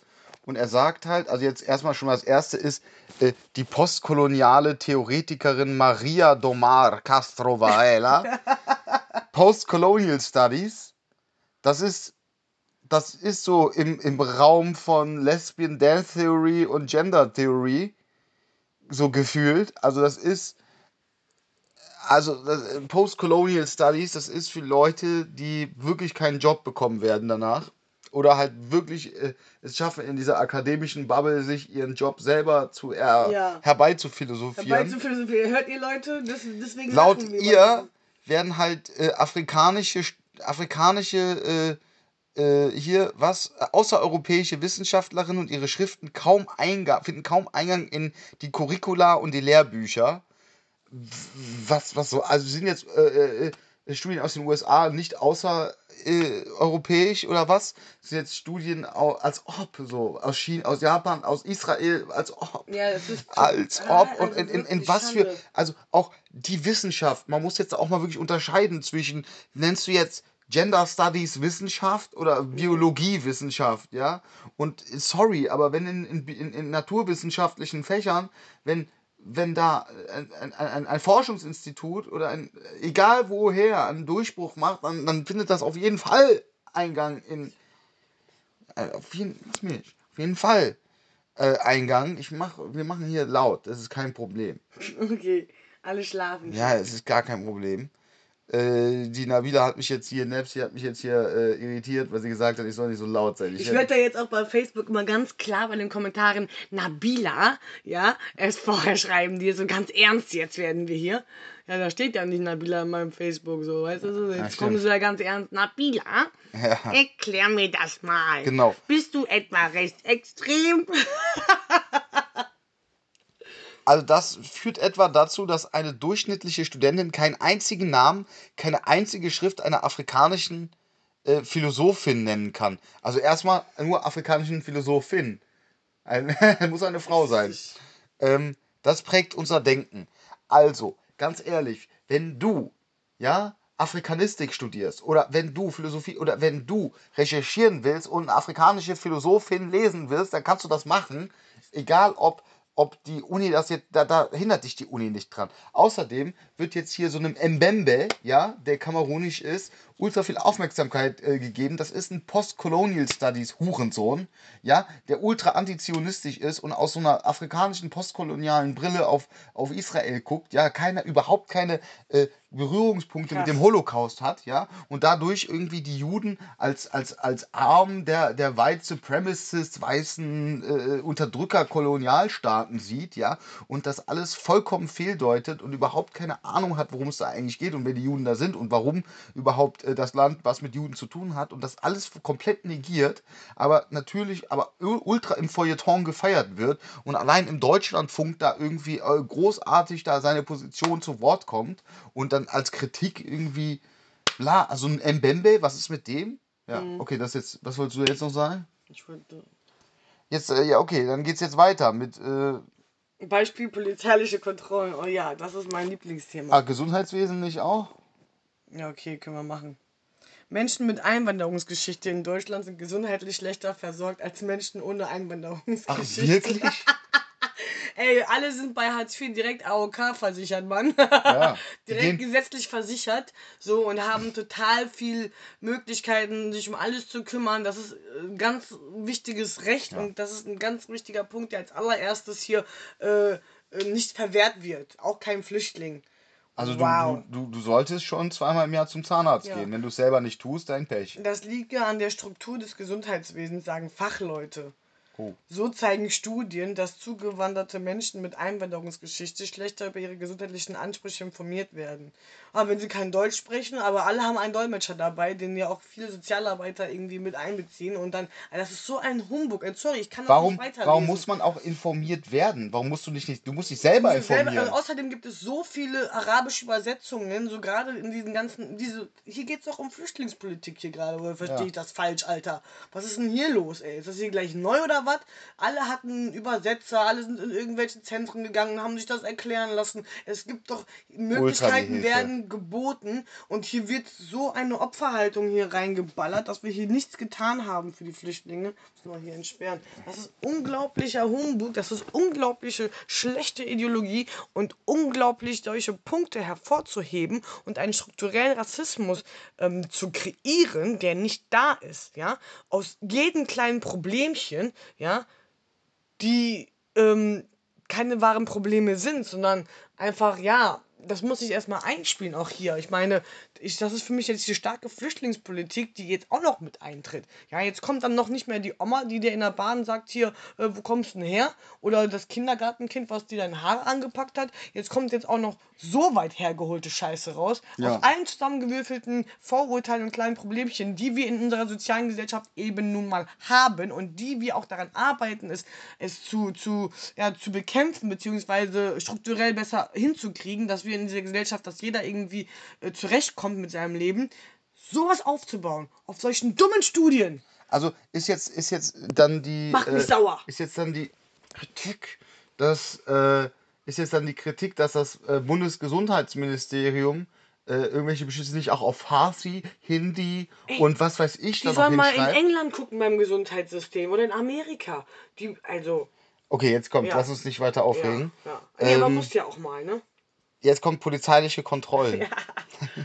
Und er sagt halt, also jetzt erstmal schon mal das erste ist, äh, die postkoloniale Theoretikerin Maria Domar Castro Varela, Postcolonial Studies, das ist, das ist so im, im Raum von Lesbian Death Theory und Gender Theory so gefühlt. Also das ist, also das, Postcolonial Studies, das ist für Leute, die wirklich keinen Job bekommen werden danach oder halt wirklich äh, es schaffen, in dieser akademischen Bubble sich ihren Job selber zu er, ja. herbeizuphilosophieren. Herbeizuphilosophieren. Hört ihr Leute? Das, deswegen Laut ihr werden halt äh, afrikanische, afrikanische äh, äh, hier was außereuropäische Wissenschaftlerinnen und ihre Schriften kaum Eingang, finden kaum Eingang in die Curricula und die Lehrbücher. Was, was so, also sind jetzt äh, äh, Studien aus den USA nicht außer äh, europäisch oder was? Das sind jetzt Studien als ob, so aus China, aus Japan, aus Israel, als ob. Ja, das ist als ah, ob. und also in, in, in was für. Also auch die Wissenschaft, man muss jetzt auch mal wirklich unterscheiden zwischen, nennst du jetzt Gender Studies Wissenschaft oder Biologie Wissenschaft, ja? Und sorry, aber wenn in, in, in naturwissenschaftlichen Fächern, wenn wenn da ein, ein, ein, Forschungsinstitut oder ein, egal woher, einen Durchbruch macht, dann, dann findet das auf jeden Fall Eingang in. Äh, auf, jeden, auf jeden Fall äh, Eingang. Ich mach, wir machen hier laut, das ist kein Problem. Okay, alle schlafen. Ja, es ist gar kein Problem. Äh, die Nabila hat mich jetzt hier, Nepsi hat mich jetzt hier äh, irritiert, weil sie gesagt hat, ich soll nicht so laut sein. Ich, ich werde da jetzt auch bei Facebook immer ganz klar bei den Kommentaren Nabila, ja, erst vorher schreiben die so ganz ernst, jetzt werden wir hier. Ja, da steht ja nicht Nabila in meinem Facebook so, weißt du, so, jetzt ja, kommen sie ja ganz ernst. Nabila, ja. erklär mir das mal. Genau. Bist du etwa recht extrem? Also das führt etwa dazu, dass eine durchschnittliche Studentin keinen einzigen Namen, keine einzige Schrift einer afrikanischen äh, Philosophin nennen kann. Also erstmal nur afrikanischen Philosophin. Ein, muss eine Frau sein. Ähm, das prägt unser Denken. Also, ganz ehrlich, wenn du, ja, Afrikanistik studierst oder wenn du Philosophie oder wenn du recherchieren willst und eine afrikanische Philosophin lesen willst, dann kannst du das machen, egal ob ob die Uni das jetzt, da, da hindert dich die Uni nicht dran. Außerdem wird jetzt hier so einem Mbembe, ja, der kamerunisch ist, ultra viel Aufmerksamkeit äh, gegeben. Das ist ein Post-Colonial Studies Hurensohn, ja, der ultra antizionistisch ist und aus so einer afrikanischen postkolonialen Brille auf, auf Israel guckt, ja, keine, überhaupt keine äh, Berührungspunkte Krass. mit dem Holocaust hat, ja, und dadurch irgendwie die Juden als, als, als Arm der, der White Supremacists, weißen äh, Unterdrücker Kolonialstaaten sieht, ja, und das alles vollkommen fehldeutet und überhaupt keine Ahnung hat, worum es da eigentlich geht und wer die Juden da sind und warum überhaupt äh, das Land was mit Juden zu tun hat und das alles komplett negiert, aber natürlich aber ultra im Feuilleton gefeiert wird und allein im Deutschlandfunk da irgendwie äh, großartig da seine Position zu Wort kommt und dann als Kritik irgendwie, bla, also ein Mbembe, was ist mit dem? Ja, mhm. okay, das jetzt, was wolltest du jetzt noch sagen? Ich wollte. Jetzt, äh, ja, okay, dann geht's jetzt weiter mit. Äh, Beispiel polizeiliche Kontrollen. Oh ja, das ist mein Lieblingsthema. Ah, Gesundheitswesen nicht auch? Ja, okay, können wir machen. Menschen mit Einwanderungsgeschichte in Deutschland sind gesundheitlich schlechter versorgt als Menschen ohne Einwanderungsgeschichte. Ach, wirklich? Ey, alle sind bei Hartz IV direkt AOK versichert, Mann. Ja, direkt gesetzlich versichert. So und haben total viel Möglichkeiten, sich um alles zu kümmern. Das ist ein ganz wichtiges Recht ja. und das ist ein ganz wichtiger Punkt, der als allererstes hier äh, nicht verwehrt wird. Auch kein Flüchtling. Also wow. du, du, du solltest schon zweimal im Jahr zum Zahnarzt ja. gehen. Wenn du es selber nicht tust, dein Pech. Das liegt ja an der Struktur des Gesundheitswesens, sagen Fachleute. Oh. So zeigen Studien, dass zugewanderte Menschen mit Einwanderungsgeschichte schlechter über ihre gesundheitlichen Ansprüche informiert werden. Aber wenn sie kein Deutsch sprechen, aber alle haben einen Dolmetscher dabei, den ja auch viele Sozialarbeiter irgendwie mit einbeziehen und dann, also das ist so ein Humbug. Äh, Sorry, ich kann das Warum, nicht weiterlesen. warum muss man auch informiert werden? Warum musst du dich nicht, du musst dich selber selber, informieren. und außerdem gibt es so viele arabische Übersetzungen, so gerade in diesen ganzen, diese, hier geht es doch um Flüchtlingspolitik hier gerade, oder verstehe Ja. ich das falsch, Alter? Was ist denn hier los, ey? Ist das hier gleich neu oder was? Alle hatten Übersetzer, alle sind in irgendwelche Zentren gegangen, haben sich das erklären lassen. Es gibt doch, Möglichkeiten Hilfe. Geboten und hier wird so eine Opferhaltung hier reingeballert, dass wir hier nichts getan haben für die Flüchtlinge. Müssen wir hier entsperren. Das ist unglaublicher Humbug, das ist unglaubliche schlechte Ideologie und unglaublich solche Punkte hervorzuheben und einen strukturellen Rassismus ähm, zu kreieren, der nicht da ist, ja, aus jedem kleinen Problemchen, ja, die ähm, keine wahren Probleme sind, sondern einfach, ja, das muss ich erstmal einspielen, auch hier. Ich meine, ich, das ist für mich jetzt die starke Flüchtlingspolitik, die jetzt auch noch mit eintritt. Ja, jetzt kommt dann noch nicht mehr die Oma, die dir in der Bahn sagt, hier, äh, wo kommst du denn her? Oder das Kindergartenkind, was dir dein Haar angepackt hat. Jetzt kommt jetzt auch noch so weit hergeholte Scheiße raus. Ja. Aus allen zusammengewürfelten Vorurteilen und kleinen Problemchen, die wir in unserer sozialen Gesellschaft eben nun mal haben und die wir auch daran arbeiten, es, es zu, zu, ja, zu bekämpfen, beziehungsweise strukturell besser hinzukriegen, dass wir in dieser Gesellschaft, dass jeder irgendwie äh, zurechtkommt mit seinem Leben, sowas aufzubauen, auf solchen dummen Studien. Also ist jetzt, ist jetzt dann die. Macht mich sauer. Ist jetzt dann die Kritik, dass äh, ist jetzt dann die Kritik, dass das äh, Bundesgesundheitsministerium äh, irgendwelche Beschlüsse nicht auch auf Farsi, Hindi und was weiß ich Die da noch sollen mal in. England gucken beim Gesundheitssystem oder in Amerika. Die, also, Okay, jetzt kommt, Ja. lass uns nicht weiter ja. aufregen. ja. Man Ähm, muss ja auch mal, ne? Jetzt kommt polizeiliche Kontrollen.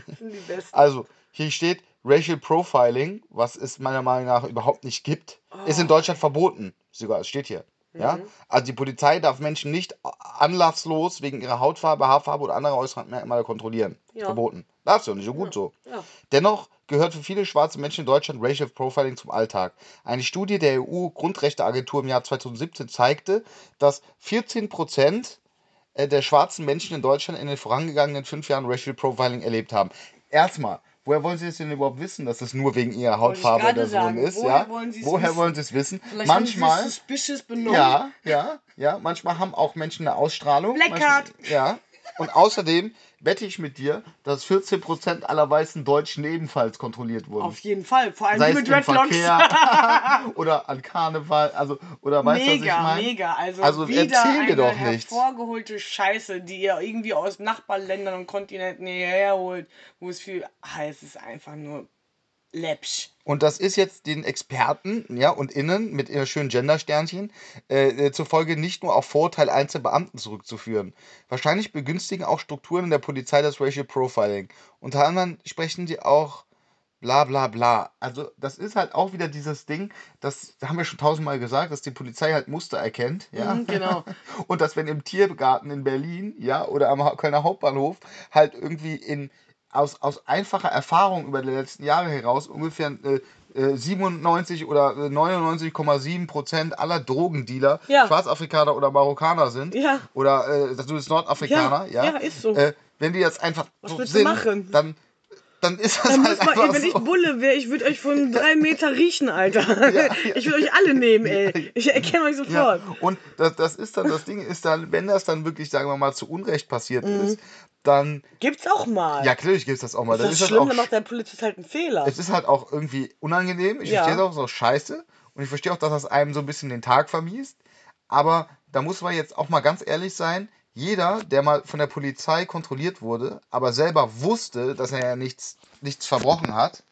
Das sind die besten. Also, hier steht Racial Profiling, was es meiner Meinung nach überhaupt nicht gibt, ist Oh. in Deutschland verboten. Sogar, es steht hier. Ja? Mhm. Also die Polizei darf Menschen nicht anlasslos wegen ihrer Hautfarbe, Haarfarbe oder anderer äußeren Merkmale kontrollieren. Ja. Verboten. Darfst du nicht, so gut so. Ja. Dennoch gehört für viele schwarze Menschen in Deutschland Racial Profiling zum Alltag. Eine Studie der EU-Grundrechteagentur im Jahr 2017 zeigte, dass 14 Prozent äh, der schwarzen Menschen in Deutschland in den vorangegangenen fünf Jahren Racial Profiling erlebt haben. Erstmal, woher wollen Sie es denn überhaupt wissen, dass es nur wegen ihrer Hautfarbe oder so ist? Woher ja? wollen Sie es woher wissen? wollen Sie es wissen? Vielleicht Manchmal. haben suspicious benommen. Ja, ja, ja. Manchmal haben auch Menschen eine Ausstrahlung. Black Card. Ja. Und außerdem wette ich mit dir, dass 14% aller weißen Deutschen ebenfalls kontrolliert wurden. Auf jeden Fall. Vor allem Sei mit Dreadlocks. Oder an Karneval, also oder weißt du, was ich Mega, meine? mega. Also, Also wieder erzähl mir eine doch nichts. hervorgeholte Scheiße, die ihr irgendwie aus Nachbarländern und Kontinenten hierher holt, wo es viel. Ah, es ist einfach nur läppsch. Und das ist jetzt den Experten, ja, und innen mit ihrer schönen Gendersternchen äh, äh, zufolge nicht nur auf Vorurteile einzelner Beamten zurückzuführen. Wahrscheinlich begünstigen auch Strukturen in der Polizei das Racial Profiling. Unter anderem sprechen sie auch bla bla bla. Also das ist halt auch wieder dieses Ding, das haben wir schon tausendmal gesagt, dass die Polizei halt Muster erkennt, ja. Mhm, genau. Und dass wenn im Tiergarten in Berlin, ja, oder am Kölner Hauptbahnhof halt irgendwie in aus, aus einfacher Erfahrung über die letzten Jahre heraus ungefähr äh, äh, 97 oder äh, 99,7 Prozent aller Drogendealer Ja. Schwarzafrikaner oder Marokkaner sind. Ja. Oder äh, du bist Nordafrikaner, ja. Ja, ja, ist so. Äh, wenn die jetzt einfach Was so sind, machen? dann, dann ist das Dann halt ey, einfach wenn ich so. Bulle wäre, ich würde euch von drei Meter riechen, Alter. Ja, ja. Ich würde euch alle nehmen, ey. Ich erkenne euch Ja, sofort. und das, das ist dann, das Ding ist dann, wenn das dann wirklich, sagen wir mal, zu Unrecht passiert Mhm. ist, dann, Gibt's auch mal. ja, natürlich gibt es das auch mal. ist das ist das schlimm, auch, dann macht der Polizist halt einen Fehler. es ist halt auch irgendwie unangenehm. Ich Ja. verstehe es auch, auch scheiße. Und ich verstehe auch, dass das einem so ein bisschen den Tag vermiest. Aber da muss man jetzt auch mal ganz ehrlich sein. Jeder, der mal von der Polizei kontrolliert wurde, aber selber wusste, dass er ja nichts, nichts verbrochen hat,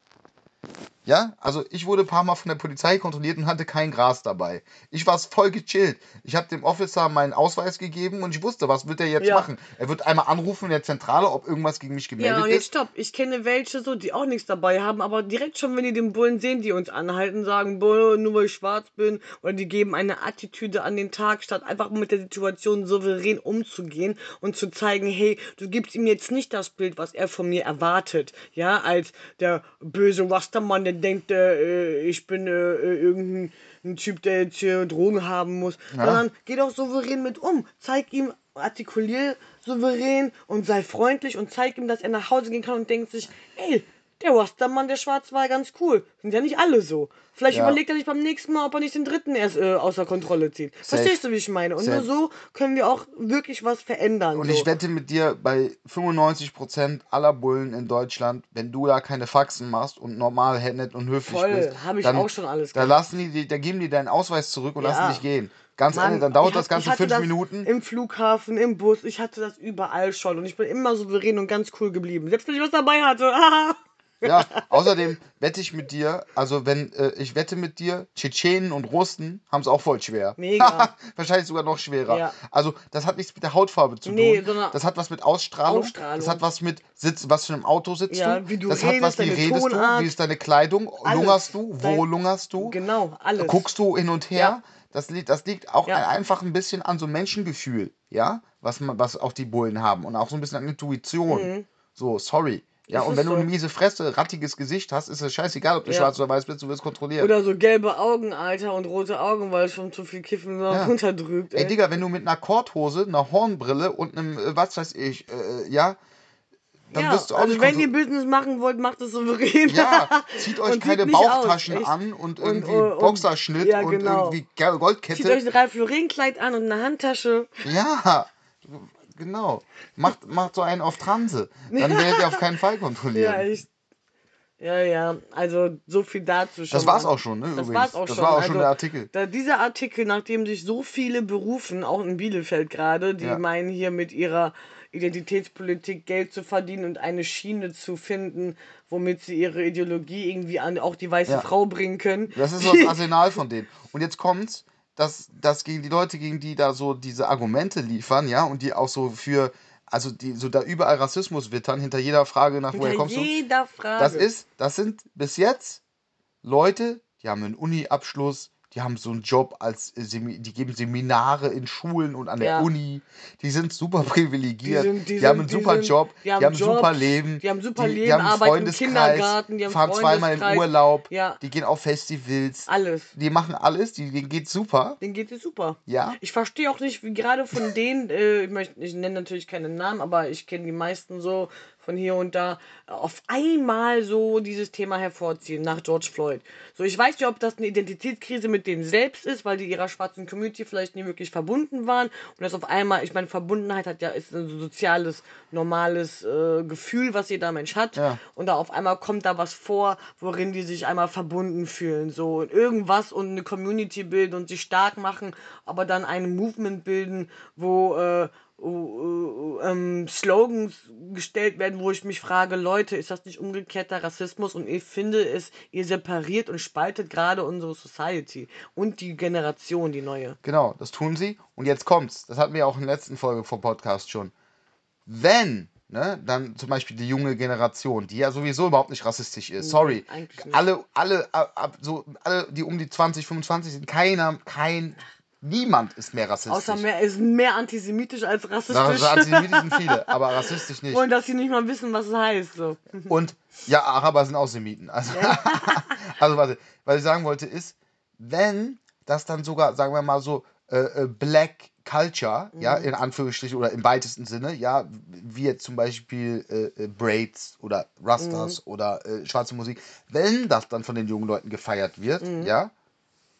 ja, also ich wurde ein paar Mal von der Polizei kontrolliert und hatte kein Gras dabei. Ich war voll gechillt. Ich habe dem Officer meinen Ausweis gegeben und ich wusste, was wird er jetzt Ja. machen. Er wird einmal anrufen in der Zentrale, ob irgendwas gegen mich Ja, gemeldet und jetzt ist. stopp. Ich kenne welche so, die auch nichts dabei haben, aber direkt schon, wenn die den Bullen sehen, die uns anhalten, sagen, Bull, nur weil ich schwarz bin. Oder die geben eine Attitüde an den Tag, statt einfach mit der Situation souverän umzugehen und zu zeigen, hey, du gibst ihm jetzt nicht das Bild, was er von mir erwartet. Ja, als der böse Rastermann, der denkt, äh, ich bin äh, äh, irgendein ein Typ, der jetzt hier Drogen haben muss. Ja. Sondern geh doch souverän mit um. Zeig ihm, artikulier souverän und sei freundlich und zeig ihm, dass er nach Hause gehen kann und denkt sich, ey, der Rastermann, der Schwarz war ganz cool. Sind ja nicht alle so. Vielleicht Ja. überlegt er sich beim nächsten Mal, ob er nicht den dritten erst äh, außer Kontrolle zieht. Verstehst du, wie ich meine? Und Safe. nur so können wir auch wirklich was verändern. Und so. ich wette mit dir, bei 95% aller Bullen in Deutschland, wenn du da keine Faxen machst und normal nett und höflich Voll, bist, hab ich dann, auch schon alles da gemacht. lassen die, da geben die deinen Ausweis zurück und Ja. lassen dich gehen. Ganz Mann, ehrlich, dann dauert das Ganze fünf das Minuten. Im Flughafen, im Bus, ich hatte das überall schon und ich bin immer souverän und ganz cool geblieben. Selbst wenn ich was dabei hatte. Ja, außerdem wette ich mit dir, also wenn, äh, ich wette mit dir, Tschetschenen und Russen haben es auch voll schwer. Mega. Wahrscheinlich sogar noch schwerer. Ja. Also, das hat nichts mit der Hautfarbe zu Nee, tun. sondern Das hat was mit Ausstrahlung. Ausstrahlung. Das hat was mit Sitz, was für einem Auto sitzt Ja, du. wie du das hat was, redest, wie redest Tonart. du, wie ist deine Kleidung, Alles. lungerst du, wo Dein- lungerst du, genau, alles. guckst du hin und her. Ja. Das, liegt, das liegt auch Ja. ein- einfach ein bisschen an so Menschengefühl, ja, was, man, was auch die Bullen haben und auch so ein bisschen an Intuition. So, sorry. Ja. Das und wenn du so. eine miese Fresse, rattiges Gesicht hast, ist es scheißegal, ob du Ja. schwarz oder weiß bist, du wirst kontrolliert. Oder so gelbe Augen, Alter, und rote Augen, weil schon zu viel Kiffen Ja. runterdrückt. Ey, Ey. Digga, wenn du mit einer Korthose, einer Hornbrille und einem, äh, was weiß ich, äh, ja, dann ja, wirst du auch also nicht wenn ihr. Business machen wollt, macht es souverän. Ja, zieht euch Und keine aus, Bauchtaschen echt. an und Und, irgendwie äh, und- Boxerschnitt ja, und genau. irgendwie Ge- Zieht Goldkette. euch ein Ralph Lauren Kleid an und eine Handtasche. Ja, genau. Macht, macht so einen auf Transe. Dann werdet ihr auf keinen Fall kontrolliert. Ja, echt. Ja, ja, also so viel dazu schon. das war's mal. auch schon, ne? Das übrigens. war's auch das schon. war auch also, schon der Artikel. Da, dieser Artikel, nachdem sich so viele berufen, auch in Bielefeld gerade, die Ja. meinen hier mit ihrer Identitätspolitik Geld zu verdienen und eine Schiene zu finden, womit sie ihre Ideologie irgendwie an auch die weiße Ja. Frau bringen können. Das ist so das Arsenal von denen. Und jetzt kommt's, dass, dass gegen die Leute, gegen die da so diese Argumente liefern, ja, und die auch so für, also die so da überall Rassismus wittern, hinter jeder Frage nach woher kommst du. jeder Frage. Das ist, das sind bis jetzt Leute, die haben einen Uni-Abschluss, die haben so einen Job als, äh, Semi die geben Seminare in Schulen und an der Ja. Uni, die sind super privilegiert, Die die, sind- die haben sind- einen die super sind- Job, die die haben haben, ein super Leben, die haben super die, Leben, die haben einen Freundeskreis, Kindergarten, die haben fahren zweimal in. Urlaub, Ja. die gehen auf Festivals, Alles. die machen alles, die, denen geht's super, Denen geht es super. ja. Ich verstehe auch nicht, wie gerade von denen, äh, ich, möchte, ich nenne natürlich keine Namen, aber ich kenne die meisten so von hier und da, auf einmal so dieses Thema hervorziehen nach George Floyd. So, ich weiß nicht, ob das eine Identitätskrise mit denen selbst ist, weil die ihrer schwarzen Community vielleicht nie wirklich verbunden waren und das auf einmal, ich meine, Verbundenheit hat ja ist ein soziales, normales äh, Gefühl, was jeder Mensch hat Ja. und da auf einmal kommt da was vor, worin die sich einmal verbunden fühlen, so und irgendwas und eine Community bilden und sich stark machen, aber dann ein Movement bilden, wo äh, uh, uh, ähm, Slogans gestellt werden, wo ich mich frage, Leute, ist das nicht umgekehrter Rassismus? Und ich finde es, ihr separiert und spaltet gerade unsere Society und die Generation, die neue. Genau, das tun sie. Und jetzt kommt's. Das hatten wir auch in der letzten Folge vom Podcast schon. Wenn, ne, dann zum Beispiel die junge Generation, die ja sowieso überhaupt nicht rassistisch ist, sorry. Alle, alle, ab, so, alle, die um die 20, 25 sind, keiner, kein, niemand ist mehr rassistisch. Außer mehr ist mehr antisemitisch als rassistisch. so, Antisemiten sind viele, aber rassistisch nicht. Und dass sie nicht mal wissen, was es heißt. So. Und ja, Araber sind auch Semiten. Also, also warte, was ich sagen wollte ist, wenn das dann sogar, sagen wir mal so, äh, äh, Black Culture, ja, Mhm. in Anführungsstrichen oder im weitesten Sinne, ja, wie jetzt zum Beispiel äh, äh, Braids oder Rastas Mhm. oder äh, schwarze Musik, wenn das dann von den jungen Leuten gefeiert wird, Mhm. ja,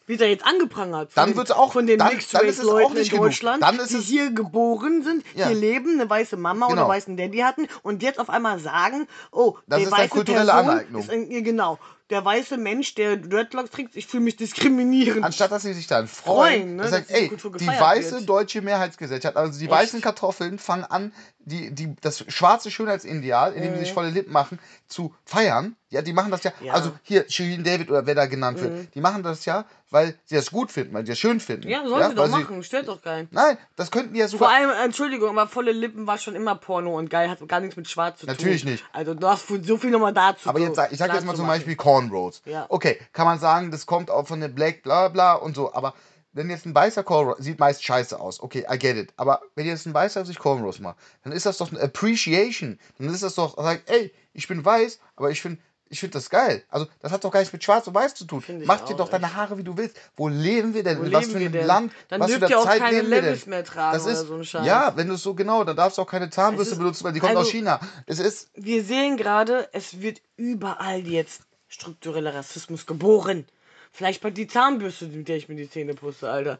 Wird er jetzt angeprangert? Dann den- wird's auch- von den dann- Mixed dann ist Race es auch Leuten nicht in genug. Deutschland, Dann ist die es- hier geboren sind, Ja. hier leben, eine weiße Mama oder Genau. weißen Daddy hatten und jetzt auf einmal sagen, oh, Das die ist dann weiße kulturelle Person Aneignung. Ist genau, der weiße Mensch, der Dreadlocks trägt, ich fühle mich diskriminierend. Anstatt dass sie sich dann Freuen, freuen, ne, dass sagt, ey, die weiße wird. deutsche Mehrheitsgesellschaft, also die Echt? weißen Kartoffeln fangen an, die, die, das schwarze Schönheitsideal, indem sie sich volle Lippen machen, zu feiern. Ja, die machen das ja, Mhm. Ja. also hier Shirin David oder wer da genannt wird, die machen das ja, weil sie das gut finden, weil sie das schön finden. ja, sollen sie doch machen, stört doch keinen. Nein, das könnten die ja Vor sogar. allem, Entschuldigung, aber volle Lippen war schon immer Porno und geil, hat gar nichts mit Schwarz zu Natürlich tun. nicht. Also du hast so viel nochmal dazu. Aber jetzt, ich sag jetzt mal zu zum machen. Beispiel Cornrows. Ja. Okay, kann man sagen, das kommt auch von den Black, bla bla und so, aber wenn jetzt ein weißer Cornrow, sieht meist scheiße aus, okay, I get it, aber wenn jetzt ein weißer sich Cornrows macht, dann ist das doch eine Appreciation, dann ist das doch, sagt, ey, ich bin weiß, aber ich finde, ich finde das geil. Also, das hat doch gar nichts mit Schwarz und Weiß zu tun. Mach dir doch deine echt. Haare, wie du willst. Wo leben wir denn? Wo In was für einem? Land? Dann was dürft ihr auch Zeit keine? Levels mehr tragen Das oder ist, so ein Scheiß. Ja, wenn du es so genau, dann darfst du auch keine Zahnbürste benutzen, weil die kommt also- aus China. Es ist, Wir sehen gerade, es wird überall jetzt struktureller Rassismus geboren. Vielleicht bei die Zahnbürste, mit der ich mir die Zähne puste, Alter.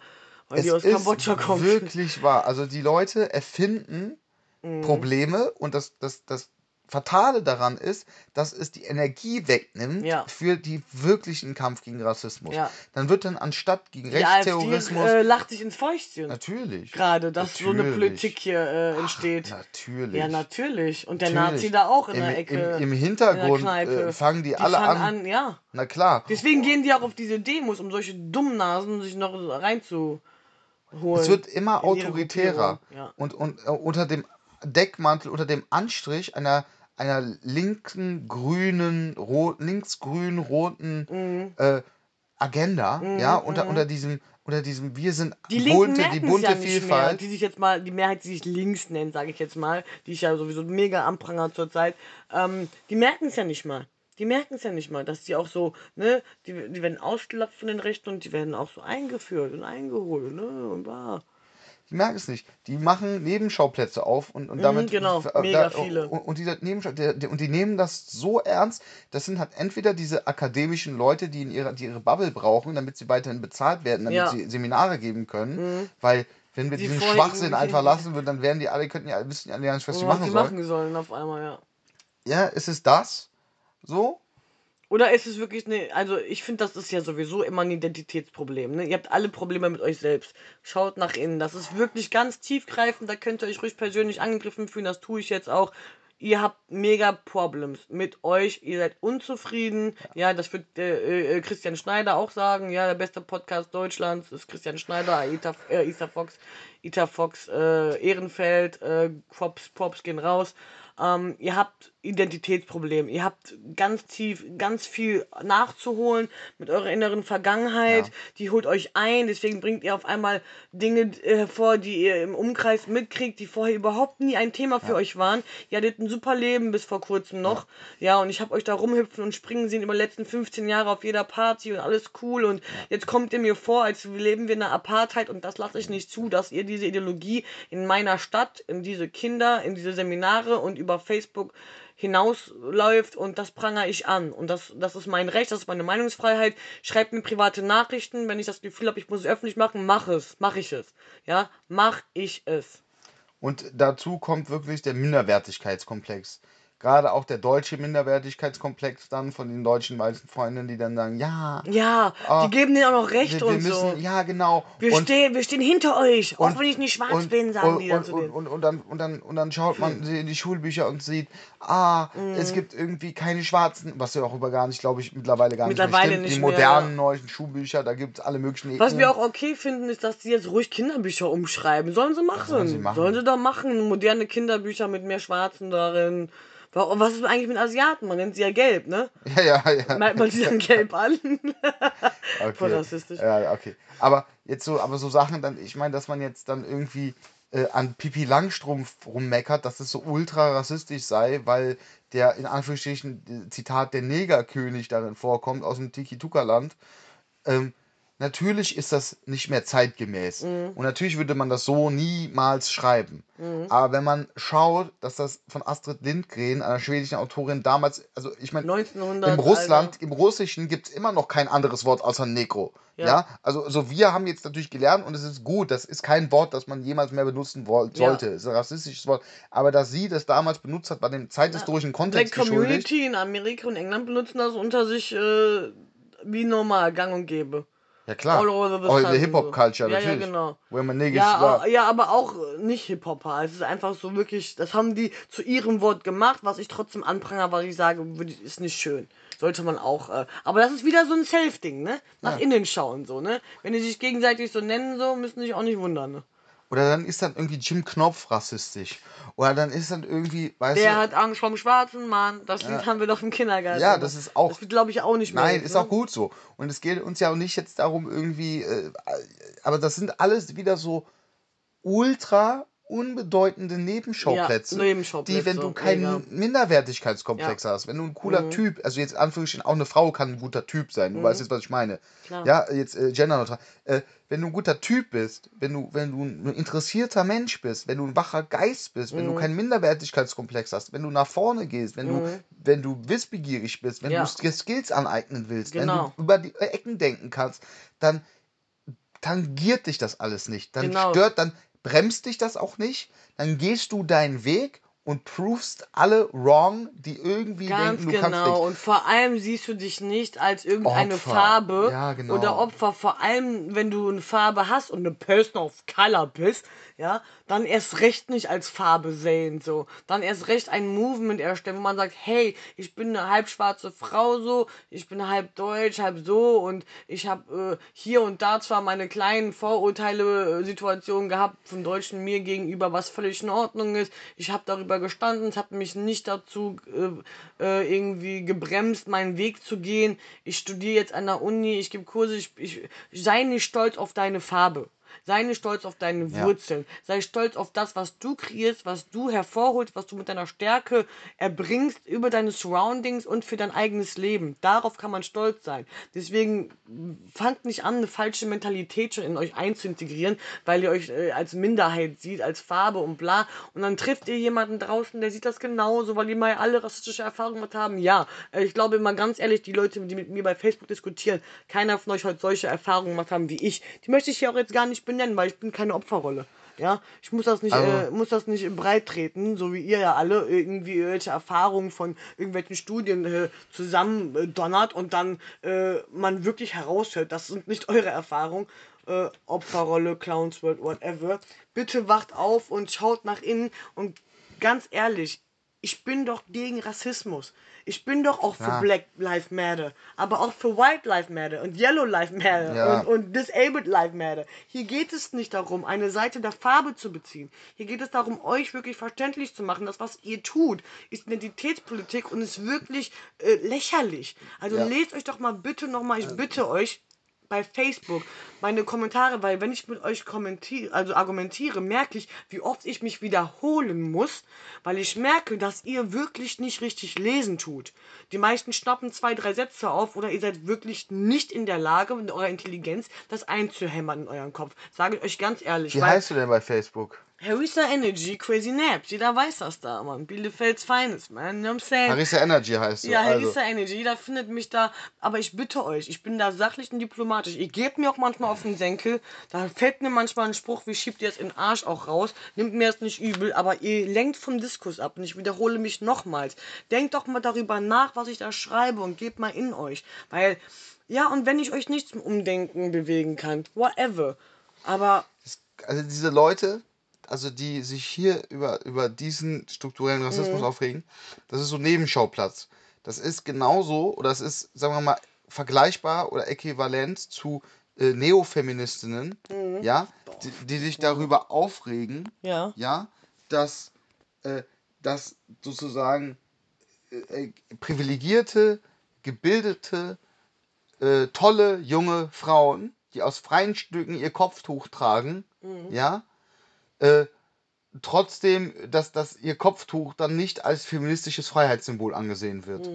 Weil es die aus Kambodscha kommt. wirklich wahr. Also die Leute erfinden Mhm. Probleme und das, das, das Fatale daran ist, dass es die Energie wegnimmt Ja. für die wirklichen Kampf gegen Rassismus. Ja. Dann wird dann anstatt gegen Die Rechtsterrorismus. äh, lacht sich ins Fäustchen. natürlich. Gerade, dass so eine Natürlich. Politik hier äh, entsteht. Natürlich. Ja, natürlich. Und der Natürlich. Nazi da auch in Im, der Ecke. im, Im Hintergrund äh, fangen die, die alle fangen an. an. Ja. Na klar. Deswegen gehen die auch auf diese Demos, um solche Dummnasen sich noch reinzuholen. Es wird immer autoritärer. Ja. Und, und äh, unter dem Deckmantel, unter dem Anstrich einer, einer linken, grünen, rot, linksgrün, roten Mhm. äh, Agenda, ja, unter, unter diesem, unter diesem, wir sind Die bunte, die bunte ja nicht mehr, Vielfalt. die sich jetzt mal, die Mehrheit, die sich links nennt, sage ich jetzt mal, die ich ja sowieso mega anpranger zurzeit, ähm, die merken es ja nicht mal. Die merken es ja nicht mal, dass die auch so, ne, die, die werden ausgelacht von den Rechten und die werden auch so eingeführt und eingeholt, ne, und bla. Die merken es nicht. Die machen Nebenschauplätze auf und, und damit. genau, äh, mega da- viele. Und, und, diese Nebenschau, der, der, und die nehmen das so ernst, das sind halt entweder diese akademischen Leute, die in ihrer, die ihre Bubble brauchen, damit sie weiterhin bezahlt werden, damit Ja. sie Seminare geben können. Weil, wenn wir Die diesen Schwachsinn einfach lassen würden, dann wären die alle, könnten ja, wissen ja alle nicht, was sie was machen sollen. machen sollen auf einmal, ja. Ja, ist es das? So? Oder ist es wirklich eine, also ich finde, das ist ja sowieso immer ein Identitätsproblem. Ne? Ihr habt alle Probleme mit euch selbst. Schaut nach innen. Das ist wirklich ganz tiefgreifend. Da könnt ihr euch ruhig persönlich angegriffen fühlen. Das tue ich jetzt auch. Ihr habt mega Problems mit euch. Ihr seid unzufrieden. Ja, das wird äh, äh, Christian Schneider auch sagen. Ja, der beste Podcast Deutschlands ist Christian Schneider, Ita, äh, Isa Fox, Ita Fox, äh, Ehrenfeld, äh, Props, Props gehen raus. Ähm, ihr habt Identitätsprobleme, ihr habt ganz tief, ganz viel nachzuholen mit eurer inneren Vergangenheit, Ja. die holt euch ein, deswegen bringt ihr auf einmal Dinge äh, hervor, die ihr im Umkreis mitkriegt, die vorher überhaupt nie ein Thema für euch waren. Ihr hattet ein super Leben bis vor kurzem noch, ja, und ich habe euch da rumhüpfen und springen sehen über die letzten 15 Jahre auf jeder Party und alles cool. Und jetzt kommt ihr mir vor, als leben wir in einer Apartheid. Und das lasse ich nicht zu, dass ihr diese Ideologie in meiner Stadt, in diese Kinder, in diese Seminare und über Facebook hinausläuft und das prangere ich an. Und das, das ist mein Recht, das ist meine Meinungsfreiheit. Schreibt mir private Nachrichten, wenn ich das Gefühl habe, ich muss es öffentlich machen, mach es, mach ich es. Ja, mach ich es. Und dazu kommt wirklich der Minderwertigkeitskomplex. Gerade auch der deutsche Minderwertigkeitskomplex dann von den deutschen weißen Freundinnen, die dann sagen, ja, Ja, Ah, die geben denen auch noch Recht wir, wir und müssen, so. ja genau. Wir, und, stehen, wir stehen hinter euch, auch und- wenn ich nicht schwarz und, bin, sagen die dann und, zu und, denen. und, dann, und, dann, und dann schaut man in die Schulbücher und sieht, ah, es Mhm. gibt irgendwie keine Schwarzen, was ja auch über gar nicht, glaube ich, mittlerweile gar Mittlerweile nicht mehr stimmt. nicht die mehr, modernen neuen Schulbücher, da gibt es alle möglichen Was wir Ethnien. auch okay finden, ist, dass die jetzt ruhig Kinderbücher umschreiben. Sollen sie machen. Sollen sie machen. Sollen sie doch machen. Moderne Kinderbücher mit mehr Schwarzen darin. Warum- Was ist eigentlich mit Asiaten? Man nennt sie ja gelb, ne? Ja, ja, ja. Malt man sie dann gelb an? Voll Okay. rassistisch. Ja, okay. Aber jetzt so, aber so Sachen dann, ich meine, dass man jetzt dann irgendwie äh, an Pipi Langstrumpf rummeckert, dass es so ultra rassistisch sei, weil der in Anführungsstrichen äh, Zitat der Negerkönig darin vorkommt aus dem Tiki-Tuka-Land. Ähm, natürlich ist das nicht mehr zeitgemäß. Und natürlich würde man das so niemals schreiben. Aber wenn man schaut, dass das von Astrid Lindgren, einer schwedischen Autorin, damals, also ich meine, 1900. im Russland, Alter. im Russischen gibt es immer noch kein anderes Wort außer Negro. Ja. Ja. Also, also wir haben jetzt natürlich gelernt und es ist gut, das ist kein Wort, das man jemals mehr benutzen woll- Ja. sollte. Es ist ein rassistisches Wort. Aber dass sie das damals benutzt hat, war dem zeithistorischen Black Kontext geschuldigt. Community in Amerika und England benutzen das unter sich äh, wie normal, gang und gäbe. Ja klar. All over the der Hip-Hop-Culture so. Ja, ja, natürlich. genau. Wo man Neger Ja, war. ja, aber auch nicht Hip-Hopper. Es ist einfach so wirklich, das haben die zu ihrem Wort gemacht, was ich trotzdem anprangere, weil ich sage, ist nicht schön. Sollte man auch. Äh, aber das ist wieder so ein Self-Ding, ne? Nach Ja. innen schauen, so, ne? Wenn die sich gegenseitig so nennen, so, müssen sich auch nicht wundern, ne? Oder dann ist dann irgendwie Jim Knopf rassistisch. Oder dann ist dann irgendwie, weißt Der du. hat Angst vom schwarzen Mann. Das Lied haben wir doch im Kindergarten. Ja, das ist auch- Das wird, glaube ich, auch nicht mehr. Nein, ist ne? auch gut so. Und es geht uns ja auch nicht jetzt darum, irgendwie. Äh, aber das sind alles wieder so ultra unbedeutende Nebenschauplätze, Ja, Nebenschauplätze, die, wenn du keinen Minderwertigkeitskomplex hast, wenn du ein cooler Mhm. Typ, also jetzt in Anführungsstrichen auch eine Frau kann ein guter Typ sein, du weißt jetzt, was ich meine. Klar. Ja, jetzt äh, genderneutral. Äh, wenn du ein guter Typ bist, wenn du, wenn du ein interessierter Mensch bist, wenn du ein wacher Geist bist, wenn du keinen Minderwertigkeitskomplex hast, wenn du nach vorne gehst, wenn du, wenn du wissbegierig bist, wenn Ja. du dir Skills aneignen willst, Genau. wenn du über die Ecken denken kannst, dann tangiert dich das alles nicht. Dann Genau. stört, dann bremst dich das auch nicht. Dann gehst du deinen Weg und provest alle wrong, die irgendwie Ganz denken, du kannst genau. nicht. Und vor allem siehst du dich nicht als irgendeine Opfer. Farbe Ja, genau. oder Opfer. Vor allem, wenn du eine Farbe hast und eine Person of Color bist, ja, dann erst recht nicht als Farbe sehen, so. Dann erst recht ein Movement erstellen, wo man sagt, hey, ich bin eine halb schwarze Frau, so, ich bin halb deutsch, halb so und ich habe äh, hier und da zwar meine kleinen Vorurteile, äh, Situationen gehabt von Deutschen mir gegenüber, was völlig in Ordnung ist. Ich habe darüber gestanden, es hat mich nicht dazu äh, äh, irgendwie gebremst, meinen Weg zu gehen. Ich studiere jetzt an der Uni, ich gebe Kurse, ich, ich, sei nicht stolz auf deine Farbe. Sei nicht stolz auf deine Ja. Wurzeln. Sei stolz auf das, was du kreierst, was du hervorholst, was du mit deiner Stärke erbringst über deine Surroundings und für dein eigenes Leben. Darauf kann man stolz sein. Deswegen fangt nicht an, eine falsche Mentalität schon in euch einzuintegrieren, weil ihr euch äh, als Minderheit sieht, als Farbe und bla. Und dann trifft ihr jemanden draußen, der sieht das genauso, weil die mal alle rassistische Erfahrungen gemacht haben. Ja, äh, ich glaube mal ganz ehrlich, die Leute, die mit mir bei Facebook diskutieren, keiner von euch heute solche Erfahrungen gemacht haben wie ich. Die möchte ich hier auch jetzt gar nicht benennen, weil ich bin keine Opferrolle. Ja, ich muss das nicht, Also- äh, muss das nicht breit treten, so wie ihr ja alle irgendwie irgendwelche Erfahrungen von irgendwelchen Studien äh, zusammen äh, donnert und dann äh, man wirklich heraushört, das sind nicht eure Erfahrungen. Äh, Opferrolle, Clowns World, whatever. Bitte wacht auf und schaut nach innen und ganz ehrlich, ich bin doch gegen Rassismus. Ich bin doch auch für Ja. Black Lives Matter, aber auch für White Lives Matter und Yellow Lives Matter Ja. und, und Disabled Lives Matter. Hier geht es nicht darum, eine Seite der Farbe zu beziehen. Hier geht es darum, euch wirklich verständlich zu machen, dass was ihr tut, ist Identitätspolitik und ist wirklich äh, lächerlich. Also Ja. lest euch doch mal bitte nochmal, ich bitte euch, bei Facebook meine Kommentare, weil wenn ich mit euch kommentiere, also argumentiere, merke ich, wie oft ich mich wiederholen muss, weil ich merke, dass ihr wirklich nicht richtig lesen tut. Die meisten schnappen zwei, drei Sätze auf oder ihr seid wirklich nicht in der Lage, mit eurer Intelligenz das einzuhämmern in euren Kopf. Sage ich euch ganz ehrlich. Wie heißt du denn bei Facebook? Harissa Energy, Crazy Naps, jeder weiß das da, Mann. Bielefelds Feines, man. You know what I'm saying? Harissa Energy heißt du. Ja, also. Harissa Energy, jeder findet mich da. Aber ich bitte euch, ich bin da sachlich und diplomatisch. Ihr gebt mir auch manchmal auf den Senkel. Da fällt mir manchmal ein Spruch, wie schiebt ihr es in den Arsch auch raus. Nimmt mir das nicht übel, aber ihr lenkt vom Diskurs ab. Und ich wiederhole mich nochmals. Denkt doch mal darüber nach, was ich da schreibe und gebt mal in euch. Weil, ja, und wenn ich euch nicht zum Umdenken bewegen kann, whatever. Aber also diese Leute, also die sich hier über, über diesen strukturellen Rassismus Mhm. aufregen, das ist so Nebenschauplatz. Das ist genauso, oder es ist, sagen wir mal, vergleichbar oder äquivalent zu äh, Neofeministinnen, Mhm. ja, die, die sich darüber aufregen, ja. ja, dass, äh, dass sozusagen äh, äh, privilegierte, gebildete, äh, tolle junge Frauen, die aus freien Stücken ihr Kopftuch tragen, ja, äh, trotzdem, dass, dass ihr Kopftuch dann nicht als feministisches Freiheitssymbol angesehen wird.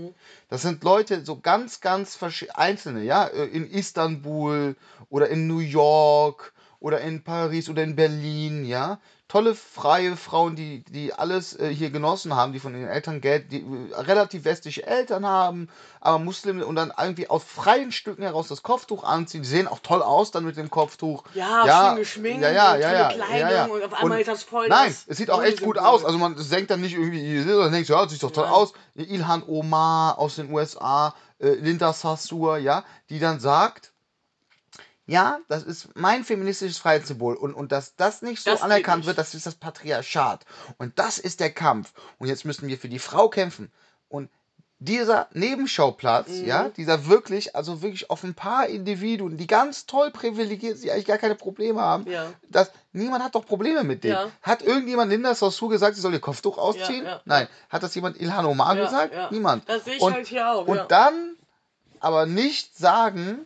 Das sind Leute, so ganz, ganz einzelne, ja, äh, in Istanbul oder in New York oder in Paris oder in Berlin, ja. Tolle freie Frauen, die, die alles äh, hier genossen haben, die von ihren Eltern Geld, die äh, relativ westliche Eltern haben, aber Muslime und dann irgendwie aus freien Stücken heraus das Kopftuch anziehen. Die sehen auch toll aus dann mit dem Kopftuch. Ja, schön geschminkt ja, ja, und ja, ja, Kleidung ja, ja. und auf einmal ist das voll Nein, es sieht auch echt gut Symbol. aus. Also man denkt dann nicht irgendwie, sondern denkt, ja, das sieht doch toll Ja. aus. Ilhan Omar aus den USA, äh, Linda Sassur, ja, die dann sagt, ja, das ist mein feministisches Freiheitssymbol und, und dass das nicht so Das anerkannt wird, das ist das Patriarchat. Und das ist der Kampf. Und jetzt müssen wir für die Frau kämpfen. Und dieser Nebenschauplatz, Mhm. ja, dieser wirklich, also wirklich auf ein paar Individuen, die ganz toll privilegiert sind, die eigentlich gar keine Probleme haben, Ja. das, niemand hat doch Probleme mit denen. Ja. Hat irgendjemand Linda Sassou gesagt, sie soll ihr Kopftuch ausziehen? ja, Nein. Hat das jemand Ilhan Omar gesagt? ja. Niemand. Das sehe ich und, halt hier auch, Und dann aber nicht sagen,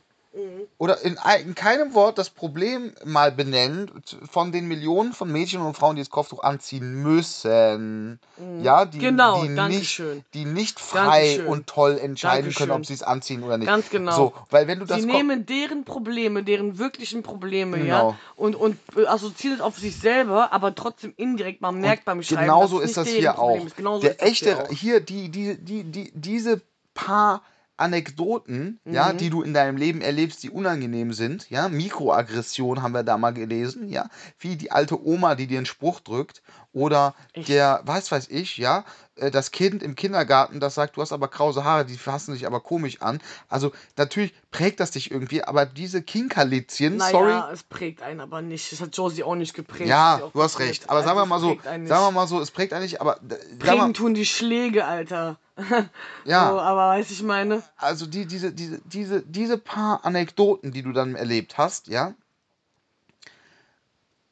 oder in, in keinem Wort das Problem mal benennen von den Millionen von Mädchen und Frauen, die das Kopftuch anziehen müssen. Ja, die, Genau, die, nicht, Dankeschön. die nicht frei Dankeschön. und toll entscheiden können, ob Dankeschön. sie es anziehen oder nicht. Ganz genau. So, weil wenn du das Sie nehmen deren Probleme, deren wirklichen Probleme, Genau. ja, und, und äh, assoziieren es auf sich selber, aber trotzdem indirekt, man merkt beim Schreiben, genauso ist nicht das deren hier Problem auch. Ist. Genauso Der ist das echte, hier auch. hier, die, die, die, die, diese paar Anekdoten, ja, Mhm. die du in deinem Leben erlebst, die unangenehm sind, ja, Mikroaggression haben wir da mal gelesen, ja, wie die alte Oma, die dir einen Spruch drückt, oder Echt? der, was weiß ich, ja, äh, das Kind im Kindergarten, das sagt, du hast aber krause Haare, die fassen sich aber komisch an. Also natürlich prägt das dich irgendwie, aber diese Kinkerlitzchen, Naja, sorry, es prägt einen aber nicht. Das hat Josie auch nicht geprägt. ja, du hast recht. Aber sagen wir Also, mal es so, prägt einen sagen wir nicht. mal so, es prägt eigentlich, aber äh, Prägen mal, tun die Schläge, Alter. ja. So, aber weiß ich meine. also die, diese, diese, diese, diese paar Anekdoten, die du dann erlebt hast, ja,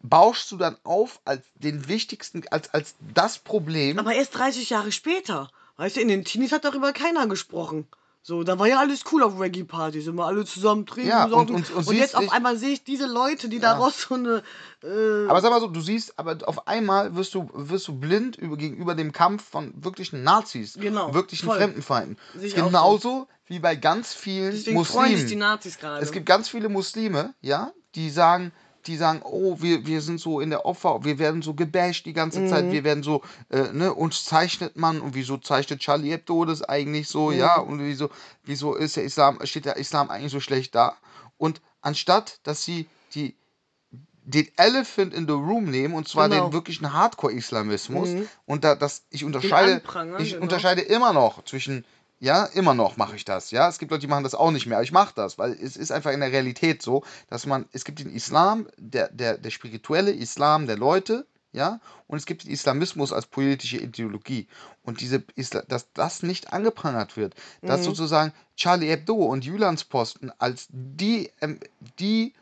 bauschst du dann auf als den wichtigsten, als, als das Problem. Aber erst 30 Jahre später. Weißt du, in den Teenies hat darüber keiner gesprochen. So, da war ja alles cool auf Reggae-Partys, immer alle zusammen trinken, Ja, und- und- und und jetzt auf einmal sehe ich diese Leute, die Ja. daraus so eine. Äh, aber sag mal so, du siehst, aber auf einmal wirst du, wirst du blind über, gegenüber dem Kampf von wirklichen Nazis, Genau, wirklichen voll. Fremdenfeinden. Auch so. Genauso wie bei ganz vielen deswegen freuen sich die Muslimen. Nazis gerade. Es gibt ganz viele Muslime, ja, die sagen, die sagen, oh, wir, wir sind so in der Opfer, wir werden so gebasht die ganze Zeit, wir werden so, äh, ne, uns zeichnet man und wieso zeichnet Charlie Hebdo das eigentlich so, ja, und wieso, wieso ist der Islam, steht der Islam eigentlich so schlecht da? Und anstatt, dass sie die den Elephant in the Room nehmen und zwar Genau. den wirklichen Hardcore-Islamismus und da das ich unterscheide ich genau. unterscheide immer noch zwischen ja immer noch mache ich das ja. Es gibt Leute die machen das auch nicht mehr aber ich mache das weil es ist einfach in der Realität so dass man es gibt den Islam der der der spirituelle Islam der Leute ja und es gibt den Islamismus als politische Ideologie. Und diese Isla dass das nicht angeprangert wird dass sozusagen Charlie Hebdo und Julians Posten als die ähm, die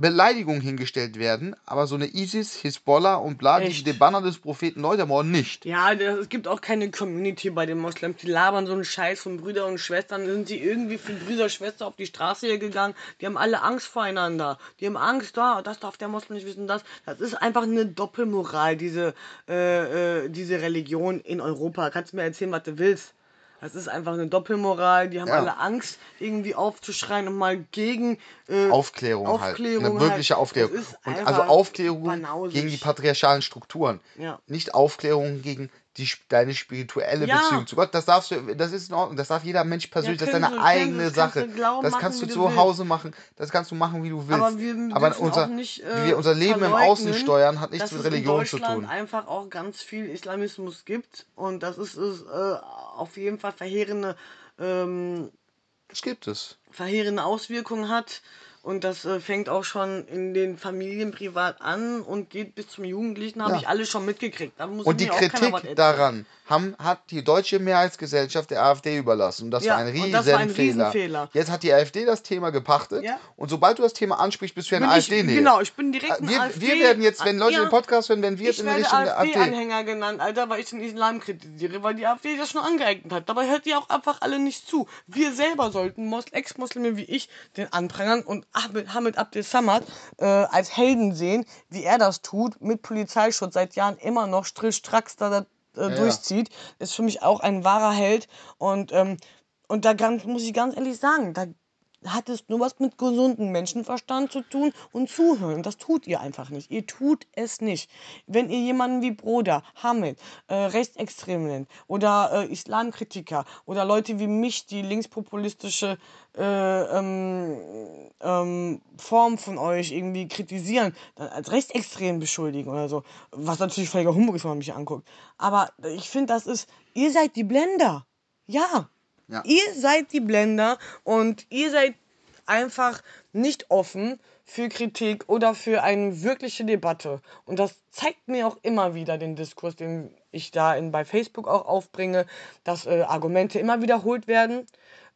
Beleidigungen hingestellt werden, aber so eine ISIS, Hisbollah und bla, die Echt? die Banner des Propheten Leute ermorden nicht. Ja, das- es gibt auch keine Community bei den Moslems. Die labern so einen Scheiß von Brüder und Schwestern. Sind die irgendwie für Brüder und Schwester auf die Straße hier gegangen. Die haben alle Angst voreinander. Die haben Angst, da, das darf der Moslem nicht wissen, das. Das ist einfach eine Doppelmoral, diese, äh, äh, diese Religion in Europa. Kannst du mir erzählen, was du willst. Das ist einfach eine Doppelmoral. Die haben Ja. alle Angst, irgendwie aufzuschreien und mal gegen äh, Aufklärung, Aufklärung halt. Eine halt. wirkliche Aufklärung. Ist Und einfach also Aufklärung banausisch. gegen die patriarchalen Strukturen. Ja. Nicht Aufklärung gegen die, deine spirituelle Ja. Beziehung zu Gott. Das darfst du, das ist in Ordnung. Das darf jeder Mensch persönlich. das ist deine können eigene das kannst Sache. du glauben das machen, kannst du du zu willst. Hause machen. Das kannst du machen, wie du willst. Aber wir dürfen unser, nicht, äh, wie wir unser Leben im Außen steuern, hat nichts dass mit es Religion in zu Deutschland tun. einfach auch ganz viel Islamismus gibt und das ist es äh, auf jeden Fall verheerende, ähm, Das gibt es. verheerende Auswirkungen hat und das äh, fängt auch schon in den Familien privat an und geht bis zum Jugendlichen, habe Ja. ich alles schon mitgekriegt. Und die Kritik daran haben, hat die deutsche Mehrheitsgesellschaft der AfD überlassen. Und das Ja, war ein und das war ein Riesenfehler. Riesenfehler. Jetzt hat die AfD das Thema gepachtet. Ja. Und sobald du das Thema ansprichst, bist du ja ich, AfD-Nähe. genau, ich bin direkt ein wir, AfD. wir werden jetzt, wenn Leute den Podcast hören, werden wir jetzt Ich in Richtung der AfD. AfD-Anhänger genannt, Alter, weil ich den Islam kritisiere, weil die AfD das schon angeeignet hat. Dabei hört die auch einfach alle nicht zu. Wir selber sollten Ex-Muslime wie ich den anprangern und Ahmed, Hamid Abdel Samad äh, als Helden sehen, wie er das tut, mit Polizeischutz seit Jahren immer noch Strich Stracks da, da äh, ja. durchzieht. Ist für mich auch ein wahrer Held. Und, ähm, und da ganz, muss ich ganz ehrlich sagen, da hat es nur was mit gesundem Menschenverstand zu tun und zuhören. Das tut ihr einfach nicht. Ihr tut es nicht. Wenn ihr jemanden wie Broder, Hamid, äh, Rechtsextrem nennt oder äh, Islamkritiker oder Leute wie mich, die linkspopulistische äh, ähm, ähm, Form von euch irgendwie kritisieren, dann als rechtsextrem beschuldigen oder so, was natürlich völliger Humbug ist, wenn man mich anguckt. Aber ich finde, das ist, ihr seid die Blender. Ja, Ja. Ihr seid die Blender und ihr seid einfach nicht offen für Kritik oder für eine wirkliche Debatte. Und das zeigt mir auch immer wieder den Diskurs, den ich da in, bei Facebook auch aufbringe, dass äh, Argumente immer wiederholt werden.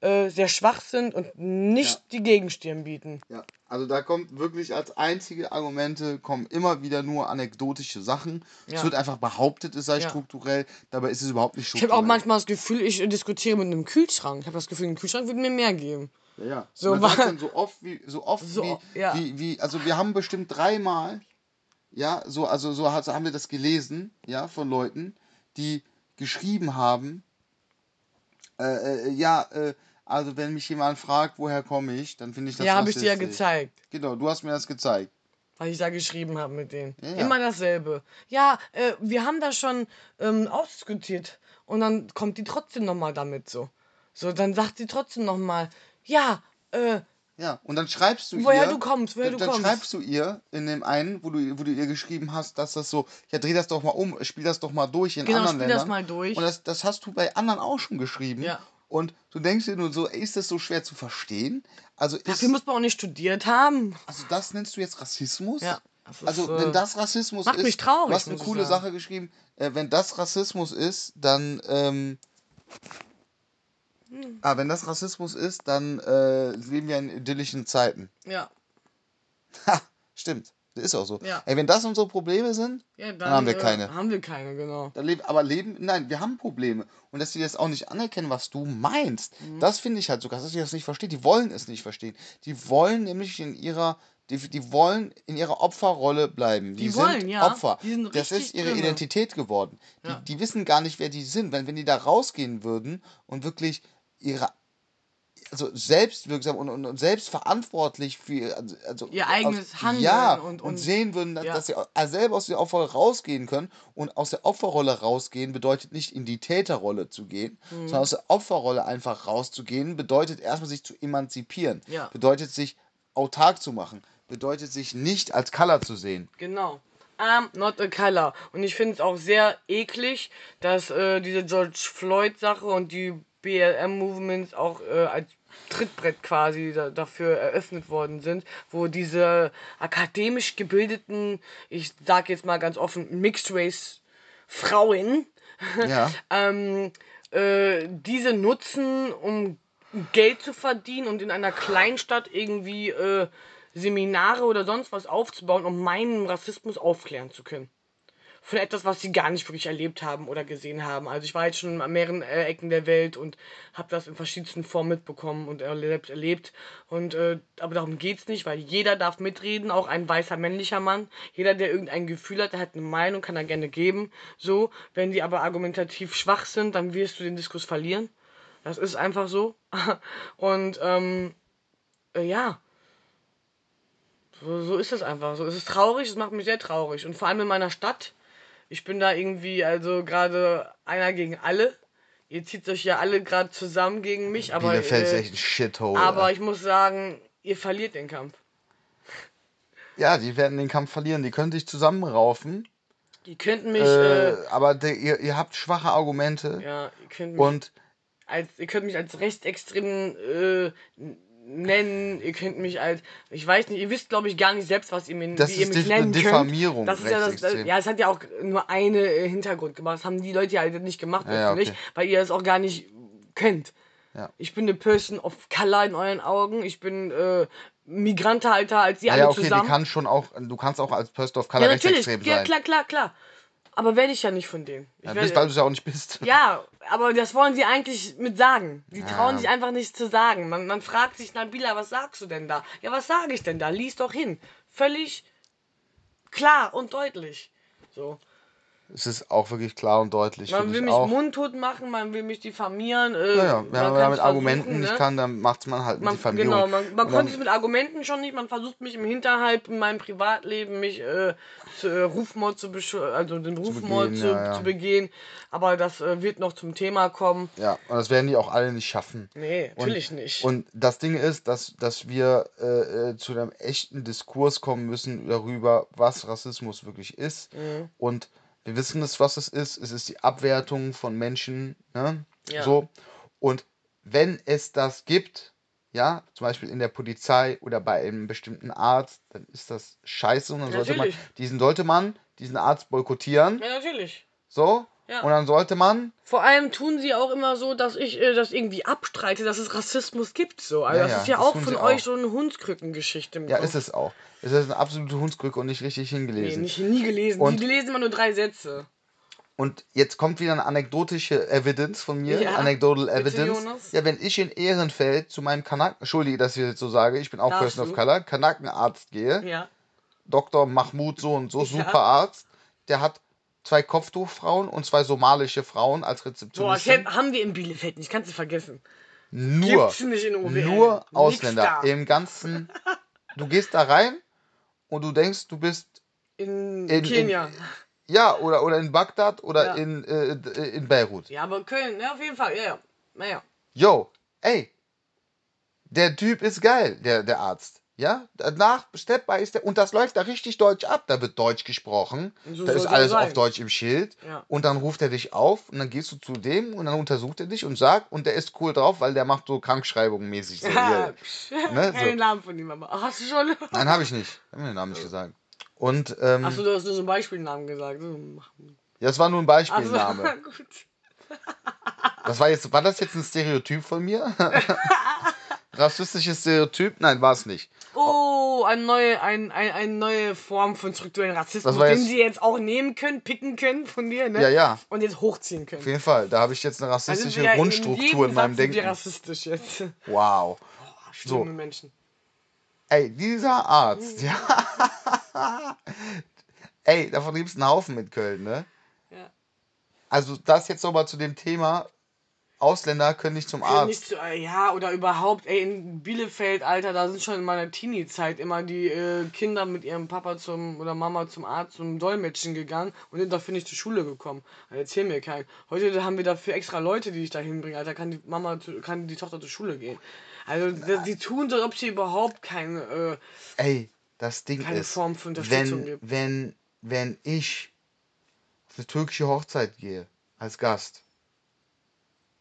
äh, sehr schwach sind und nicht Ja. die Gegenstirn bieten. Ja, also da kommt wirklich als einzige Argumente kommen immer wieder nur anekdotische Sachen. Es Ja. wird einfach behauptet, es sei Ja. strukturell, dabei ist es überhaupt nicht Ich strukturell. habe auch manchmal das Gefühl, ich diskutiere mit einem Kühlschrank. Ich habe das Gefühl, ein Kühlschrank würde mir mehr geben. Ja, ja. So dann so oft wie, so oft So, wie, ja. wie, wie, also wir haben bestimmt dreimal, ja, so, also so haben wir das gelesen, ja, von Leuten, die geschrieben haben, äh, äh, ja, äh, also wenn mich jemand fragt, woher komme ich, dann finde ich das ja, habe ich dir ja gezeigt. Genau, du hast mir das gezeigt. weil ich da geschrieben habe mit denen. Ja, ja. Immer dasselbe. Ja, äh, wir haben das schon ähm, ausdiskutiert. Und dann kommt die trotzdem nochmal damit so. So, dann sagt sie trotzdem nochmal, ja, äh, Ja, und dann schreibst du woher ihr, du kommst, woher dann, du dann kommst. schreibst du ihr in dem einen, wo du, wo du ihr geschrieben hast, dass das so, ja, dreh das doch mal um, spiel das doch mal durch in Genau, anderen spiel Ländern. das mal durch. Und das, das hast du bei anderen auch schon geschrieben. Ja. Und du denkst dir nur so, ey, ist das so schwer zu verstehen? Also, Dafür muss man auch nicht studiert haben. also das nennst du jetzt Rassismus? Ja. das Also, äh, wenn das Rassismus macht ist, mich traurig, du hast eine coole sagen. Sache geschrieben, äh, wenn das Rassismus ist, dann, ähm, Hm. ah, wenn das Rassismus ist, dann äh, leben wir in idyllischen Zeiten. Ja. Ha, stimmt. Das ist auch so. Ja. Ey, wenn das unsere Probleme sind, ja dann, haben wir äh, keine. Haben wir keine, genau. dann leben, aber leben, nein, wir haben Probleme. Und dass die das auch nicht anerkennen, was du meinst, Mhm. das finde ich halt so krass, dass die das nicht verstehen. Die wollen es nicht verstehen. Die wollen nämlich in ihrer, die, die wollen in ihrer Opferrolle bleiben. Die, Die sind wollen, ja. Opfer. Die sind das ist ihre drinne. Identität geworden. Die, Ja. die wissen gar nicht, wer die sind. Wenn, wenn die da rausgehen würden und wirklich ihre also selbstwirksam und, und, und selbstverantwortlich für also, also Ihr eigenes aus, Handeln ja, und- und, und- sehen würden, dass, ja. dass sie selber aus der Opferrolle rausgehen können und aus der Opferrolle rausgehen bedeutet nicht in die Täterrolle zu gehen, Mhm. sondern aus der Opferrolle einfach rauszugehen bedeutet erstmal sich zu emanzipieren, Ja. bedeutet sich autark zu machen, bedeutet sich nicht als Color zu sehen. Genau. I'm not a color. Und ich finde es auch sehr eklig, dass äh, diese George Floyd-Sache und die BLM-Movements auch äh, als Trittbrett quasi da, dafür eröffnet worden sind, wo diese akademisch gebildeten, ich sag jetzt mal ganz offen, Mixed Race Frauen Ja. ähm, äh, diese nutzen, um Geld zu verdienen und in einer Kleinstadt irgendwie äh, Seminare oder sonst was aufzubauen, um meinen Rassismus aufklären zu können. Von etwas, was sie gar nicht wirklich erlebt haben oder gesehen haben. Also ich war jetzt schon an mehreren äh, Ecken der Welt und habe das in verschiedensten Formen mitbekommen und erlebt. erlebt. Und äh, aber darum geht's nicht, weil jeder darf mitreden, auch ein weißer männlicher Mann. Jeder, der irgendein Gefühl hat, der hat eine Meinung, kann er gerne geben. So, wenn die aber argumentativ schwach sind, dann wirst du den Diskurs verlieren. Das ist einfach so. Und ähm, äh, ja. So, so ist es einfach. So es ist traurig, es macht mich sehr traurig. Und vor allem in meiner Stadt. Ich bin da irgendwie, also gerade einer gegen alle. Ihr zieht euch ja alle gerade zusammen gegen mich, aber, Bielefeld ist äh, echt ein Shithole. aber ey. ich muss sagen, ihr verliert den Kampf. ja, die werden den Kampf verlieren. Die können sich zusammenraufen, Die könnten mich, äh, äh, aber der, ihr, ihr habt schwache Argumente ja, ihr könnt mich und als ihr könnt mich als rechtsextrem äh, nennen, ihr könnt mich als ich weiß nicht, ihr wisst glaube ich gar nicht selbst, was ihr mir Das wie ihr ist mich eine nennen könnt. Diffamierung, Das ist ja das, das ja, es hat ja auch nur eine äh, Hintergrund gemacht. Das haben die Leute ja nicht gemacht Ja, ja, okay. weil ihr es auch gar nicht könnt. Ja. Ich bin eine Person of color in euren Augen. Ich bin äh, migrantenhalter als ihr ja, alle ja, okay, zusammen. die kann schon auch, du kannst auch als Person of Color ja, natürlich. rechtsextrem Ja, sein. klar, klar, klar. Aber werde ich ja nicht von denen. Ich Ja, werde- bist, weil du es ja auch nicht bist. ja, aber das wollen sie eigentlich mit sagen. Die trauen Ja. sich einfach nicht zu sagen. Man, man fragt sich, Nabila, was sagst du denn da? Ja, was sage ich denn da? Lies doch hin. Völlig klar und deutlich. So. Es ist auch wirklich klar und deutlich. Man will ich mich auch. mundtot machen, man will mich diffamieren. Äh, Naja, man wenn man kann's mit Argumenten nicht ne? kann, dann macht man halt Man, Diffamierung. genau, man, man Und konnte es mit Argumenten schon nicht. Man versucht mich im Hinterhalt in meinem Privatleben mich äh, zu, äh, Rufmord zu also den Rufmord begehen, zu, ja, ja. zu begehen. Aber das äh, wird noch zum Thema kommen. ja, und das werden die auch alle nicht schaffen. Nee, Und- natürlich nicht. Und das Ding ist, dass, dass wir äh, äh, zu einem echten Diskurs kommen müssen darüber, was Rassismus wirklich ist. Mhm. Und wir wissen es, was es ist. Es ist die Abwertung von Menschen. Ne? Ja. So. Und wenn es das gibt, ja, zum Beispiel in der Polizei oder bei einem bestimmten Arzt, dann ist das scheiße und dann sollte man, diesen sollte man, diesen Arzt boykottieren. Ja, natürlich. So. Ja. Und dann sollte man. Vor allem tun sie auch immer so, dass ich äh, das irgendwie abstreite, dass es Rassismus gibt. So. Also Ja, das ja, ist ja das auch von euch auch. so eine Hundskrückengeschichte Ja, ist es auch. Es ist eine absolute Hundskrücke und nicht richtig Nee, hingelesen. nicht, nie gelesen. Und- die lesen immer nur drei Sätze. Und jetzt kommt wieder eine anekdotische Evidence von mir. Ja. Anecdotal Bitte, Evidence. Jonas. Ja, wenn ich in Ehrenfeld zu meinem Kanaken, entschuldige, dass ich das so sage, ich bin auch Darfst Person du. of Color, Kanakenarzt gehe, Ja. Dr. Mahmoud so und so, super Arzt, der hat zwei Kopftuchfrauen und zwei somalische Frauen als Boah, das Rezeptionistin. hätt- haben wir in Bielefeld nicht, kannst du vergessen. nur, Gibt's nicht in OWL. nur Ausländer im ganzen. Du gehst da rein und du denkst, du bist In, in- Kenia. ja oder oder in Bagdad oder Ja. in äh, in Beirut. ja, aber Köln, ja, auf jeden Fall, ja, ja. Naja. Yo, ey, der Typ ist geil, der, der Arzt. Ja, danach, Step by Step, und das läuft da richtig deutsch ab. Da wird Deutsch gesprochen. So da ist alles sein. auf Deutsch im Schild. Ja. Und dann ruft er dich auf und dann gehst du zu dem und dann untersucht er dich und sagt, und der ist cool drauf, weil der macht so Krankschreibungen mäßig. So, hier. Ne, so. Namen von ihm, aber. Ach, hast du schon? Nein, habe ich nicht. Hab mir den Namen nicht gesagt. Und ähm, Achso, du hast nur so einen Beispielnamen gesagt. Ja, das war nur ein Beispielname. gut. Das war jetzt, war das jetzt ein Stereotyp von mir? Rassistisches Stereotyp? Nein, war es nicht. Oh, eine neue, ein, ein, eine neue Form von strukturellen Rassismus, den jetzt- sie jetzt auch nehmen können, picken können von dir, ne? Ja, ja. Und jetzt hochziehen können. Auf jeden Fall. Da habe ich jetzt eine sind rassistische ja Grundstruktur jedem in meinem Satz sind wir Denken. rassistisch jetzt. Wow. Schlimme So. Menschen. Ey, dieser Arzt, ja. Ey, davon gibt es einen Haufen mit Köln, ne? Ja. Also das jetzt nochmal zu dem Thema, Ausländer können nicht zum Arzt. Nicht äh, ja, oder überhaupt, ey, in Bielefeld, Alter, da sind schon in meiner Teenie-Zeit immer die äh, Kinder mit ihrem Papa zum oder Mama zum Arzt zum Dolmetschen gegangen und sind dafür nicht zur Schule gekommen. Also erzähl mir keinen. Heute haben wir dafür extra Leute, die ich da hinbringe, Alter, kann die Mama, zu, kann die Tochter zur Schule gehen. Also, die, die tun so, als ob sie überhaupt keine, äh, Ey, das Ding keine ist, Form für Unterstützung wenn, gibt. wenn, wenn ich auf eine türkische Hochzeit gehe, als Gast,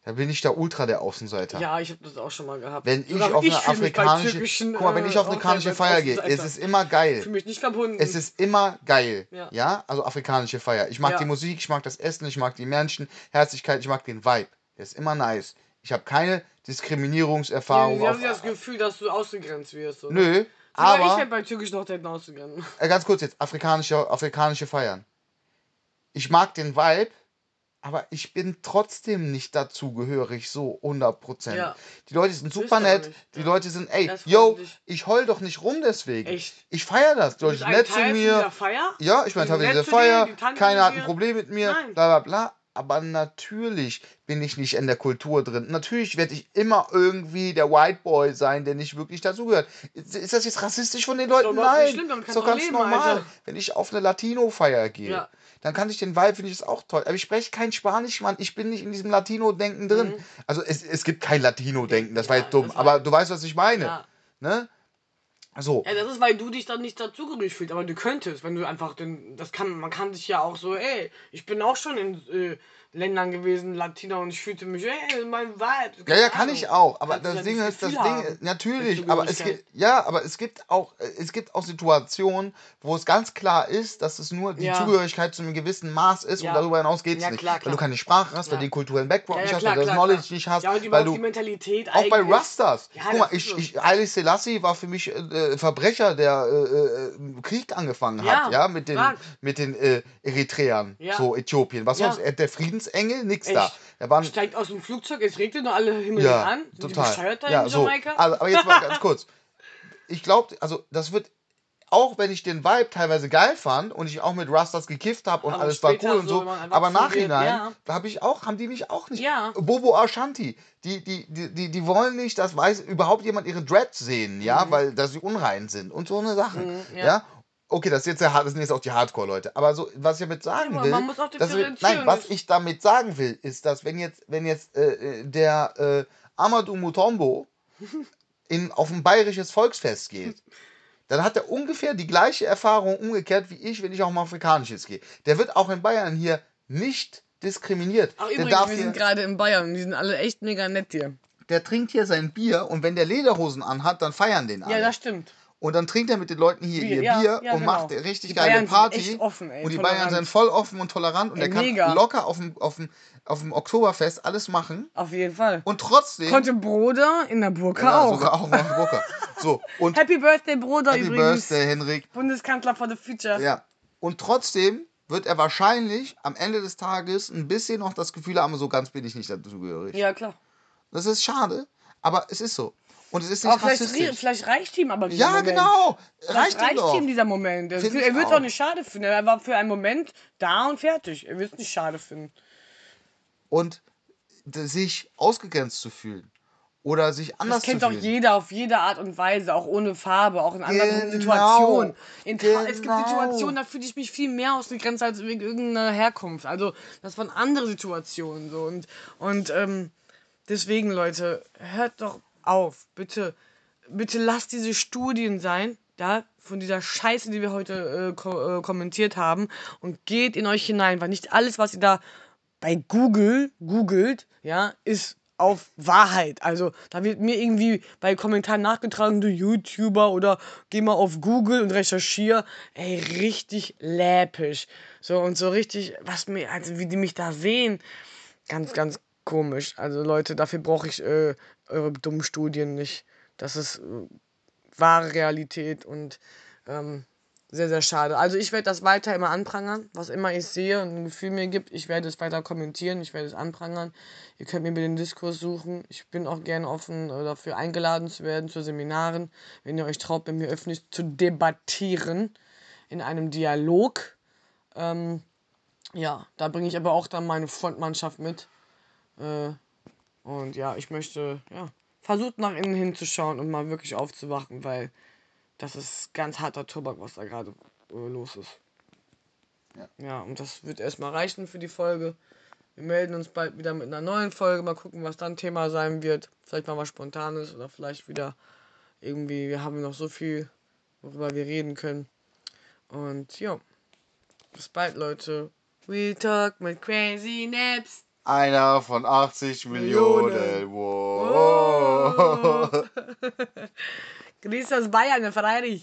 da bin ich der Ultra der Außenseiter. Ja, ich habe das auch schon mal gehabt. Wenn ich auf eine afrikanische, türkischen, guck mal, wenn äh, ich auf eine afrikanische Feier gehe, es ist immer geil. Für mich nicht verbunden. Es ist immer geil. Ja. Ja, also afrikanische Feier. Ich mag Ja. die Musik, ich mag das Essen, ich mag die Menschen, Herzlichkeit, ich mag den Vibe. Der ist immer nice. Ich habe keine Diskriminierungserfahrung. Sie haben auf, ja das Gefühl, dass du ausgegrenzt wirst. So. ne? nö, ich aber werde bei türkischen Hochzeiten ausgegrenzt. äh, ganz kurz jetzt, afrikanische, afrikanische Feiern. Ich mag den Vibe, aber ich bin trotzdem nicht dazugehörig, so 100%. Ja. Die Leute sind ist super nett, nicht, die ja. Leute sind, ey, Das yo, ich heul doch nicht rum deswegen. Echt? Ich feiere das. Die Du Leute bist sind nett zu Teil von mir. dieser Feier? Ja, ich meine, Die habe nett diese zu Feier, keiner hat ein. Problem mit mir, Nein. bla bla bla. Aber natürlich bin ich nicht in der Kultur drin. Natürlich werde ich immer irgendwie der White Boy sein, der nicht wirklich dazugehört. Ist ist das jetzt rassistisch von den Leuten? nicht Nein. schlimm, ist doch ganz leben, normal. Alter. Wenn ich auf eine Latino-Feier gehe, Ja. Dann kann ich den Vibe, finde ich das auch toll. Aber ich spreche kein Spanisch, Mann. Ich bin nicht in diesem Latino-Denken drin. Also es, es gibt kein Latino-Denken, das war Mhm. Ja, jetzt dumm. war- Aber du weißt, was ich meine. Ja. Ne? So. ja, das ist, weil du dich dann nicht dazugehörig fühlst, aber du könntest, wenn du einfach den, das kann, man kann sich ja auch so, ey, ich bin auch schon in äh, Ländern gewesen, Latino, und ich fühlte mich, ey, mein Vibe. Ja, ja, kann Ahnung. ich auch. Aber das ja Ding ist, das Ding, haben. ist- natürlich, aber es gibt, ja, aber es gibt auch, es gibt auch Situationen, wo es ganz klar ist, dass es nur die Ja. Zugehörigkeit zu einem gewissen Maß ist Ja. und darüber hinaus geht es Ja, nicht. klar, Weil klar. du keine Sprache hast, weil du den kulturellen Background nicht hast, weil du das Knowledge nicht hast, weil du die Mentalität auch bei Rastas. Guck mal, das ich, ich, Haile Selassie war für mich äh, äh, Verbrecher, der äh, äh, Krieg angefangen Ja, hat, ja, mit den, mit den äh, Eritreern, Ja. so Äthiopien. Was Ja. sonst? Äh, Der Friedensengel? Nix Echt? da. Er war ein Steigt aus dem Flugzeug, es regnet nur alle Himmel ja, an. Sind total. Die ja, so. Also, aber jetzt mal ganz kurz. Ich glaube, also das wird, auch wenn ich den Vibe teilweise geil fand und ich auch mit Rastas gekifft habe und Aber alles war cool und so, aber nachhinein ja. habe ich auch, haben die mich auch nicht. Ja. Bobo Ashanti, die, die, die, die, die wollen nicht, dass weiß, überhaupt jemand ihre Dreads sehen, ja, weil dass sie unrein sind und so eine Sachen. Mhm, ja. ja. Okay, das, ist jetzt Hard- das sind jetzt auch die Hardcore-Leute. Aber so, was ich damit sagen Ja, will, man muss auch dass wir, nein, was ich damit sagen will, ist, dass wenn jetzt, wenn jetzt äh, äh, der äh, Amadou Mutombo in, auf ein bayerisches Volksfest geht, dann hat er ungefähr die gleiche Erfahrung umgekehrt wie ich, wenn ich auf ein afrikanisches gehe. Der wird auch in Bayern hier nicht diskriminiert. Ach, der, übrigens, darf wir sind gerade in Bayern und die sind alle echt mega nett hier. der trinkt hier sein Bier und wenn der Lederhosen anhat, dann feiern den alle. Ja, das stimmt. Und dann trinkt er mit den Leuten hier Bier, ihr ja, Bier ja, und genau. macht richtig Die geile Bayern Party. offen, ey, und die tolerant. Bayern sind voll offen und tolerant und Ey, er kann mega. locker auf dem, auf, dem, auf dem Oktoberfest alles machen. Auf jeden Fall. Und trotzdem. Konnte Bruder in der Burka ja, auch. sogar auch noch Burka. So, und Happy Birthday, Bruder, Happy übrigens. Birthday, Henrik. Bundeskanzler for the Future. Ja. Und trotzdem wird er wahrscheinlich am Ende des Tages ein bisschen noch das Gefühl haben, so ganz bin ich nicht dazugehörig. Ja, klar. Das ist schade, aber es ist so. Und es ist nicht Aber vielleicht, rassistisch. vielleicht reicht ihm aber dieser Ja, Moment. genau. Vielleicht Reicht, reicht ihm doch. ihm dieser Moment. Er, Find er wird es auch. auch nicht schade finden. Er war für einen Moment da und fertig. Er wird es nicht schade finden. Und sich ausgegrenzt zu fühlen. Oder sich anders Das kennt zu doch fühlen. jeder auf jede Art und Weise, auch ohne Farbe, auch in anderen Genau. Situationen. In Ta- Es gibt Genau. Situationen, da fühle ich mich viel mehr ausgegrenzt als wegen irgendeiner Herkunft. Also das waren andere Situationen so und und ähm, deswegen Leute, hört doch auf, bitte, bitte lasst diese Studien sein, da von dieser Scheiße, die wir heute äh, ko äh, kommentiert haben und geht in euch hinein, weil nicht alles, was ihr da bei Google googelt, ja, ist auf Wahrheit. Also da wird mir irgendwie bei Kommentaren nachgetragen, du YouTuber oder geh mal auf Google und recherchier. Ey, richtig läppisch. So und so richtig, was mir, also wie die mich da sehen, ganz, ganz komisch. Also Leute, dafür brauche ich äh, eure dummen Studien nicht. Das ist äh, wahre Realität und ähm, sehr, sehr schade. Also ich werde das weiter immer anprangern, was immer ich sehe und ein Gefühl mir gibt. Ich werde es weiter kommentieren, ich werde es anprangern. Ihr könnt mir über den Diskurs suchen. Ich bin auch gerne offen äh, dafür eingeladen zu werden zu Seminaren, wenn ihr euch traut, mit mir öffentlich zu debattieren in einem Dialog. Ähm, ja, da bringe ich aber auch dann meine Frontmannschaft mit. Äh, und ja, ich möchte, ja, versucht nach innen hinzuschauen und mal wirklich aufzuwachen, weil das ist ganz harter Tobak, was da gerade äh, los ist. Ja. ja, und das wird erstmal reichen für die Folge. Wir melden uns bald wieder mit einer neuen Folge. Mal gucken, was dann Thema sein wird. Vielleicht mal was Spontanes oder vielleicht wieder irgendwie, wir haben noch so viel, worüber wir reden können. Und ja, bis bald, Leute. We talk mit Crazy Naps. Einer von 80 Millionen. Wow. Genießt das Bayern, Ferrari.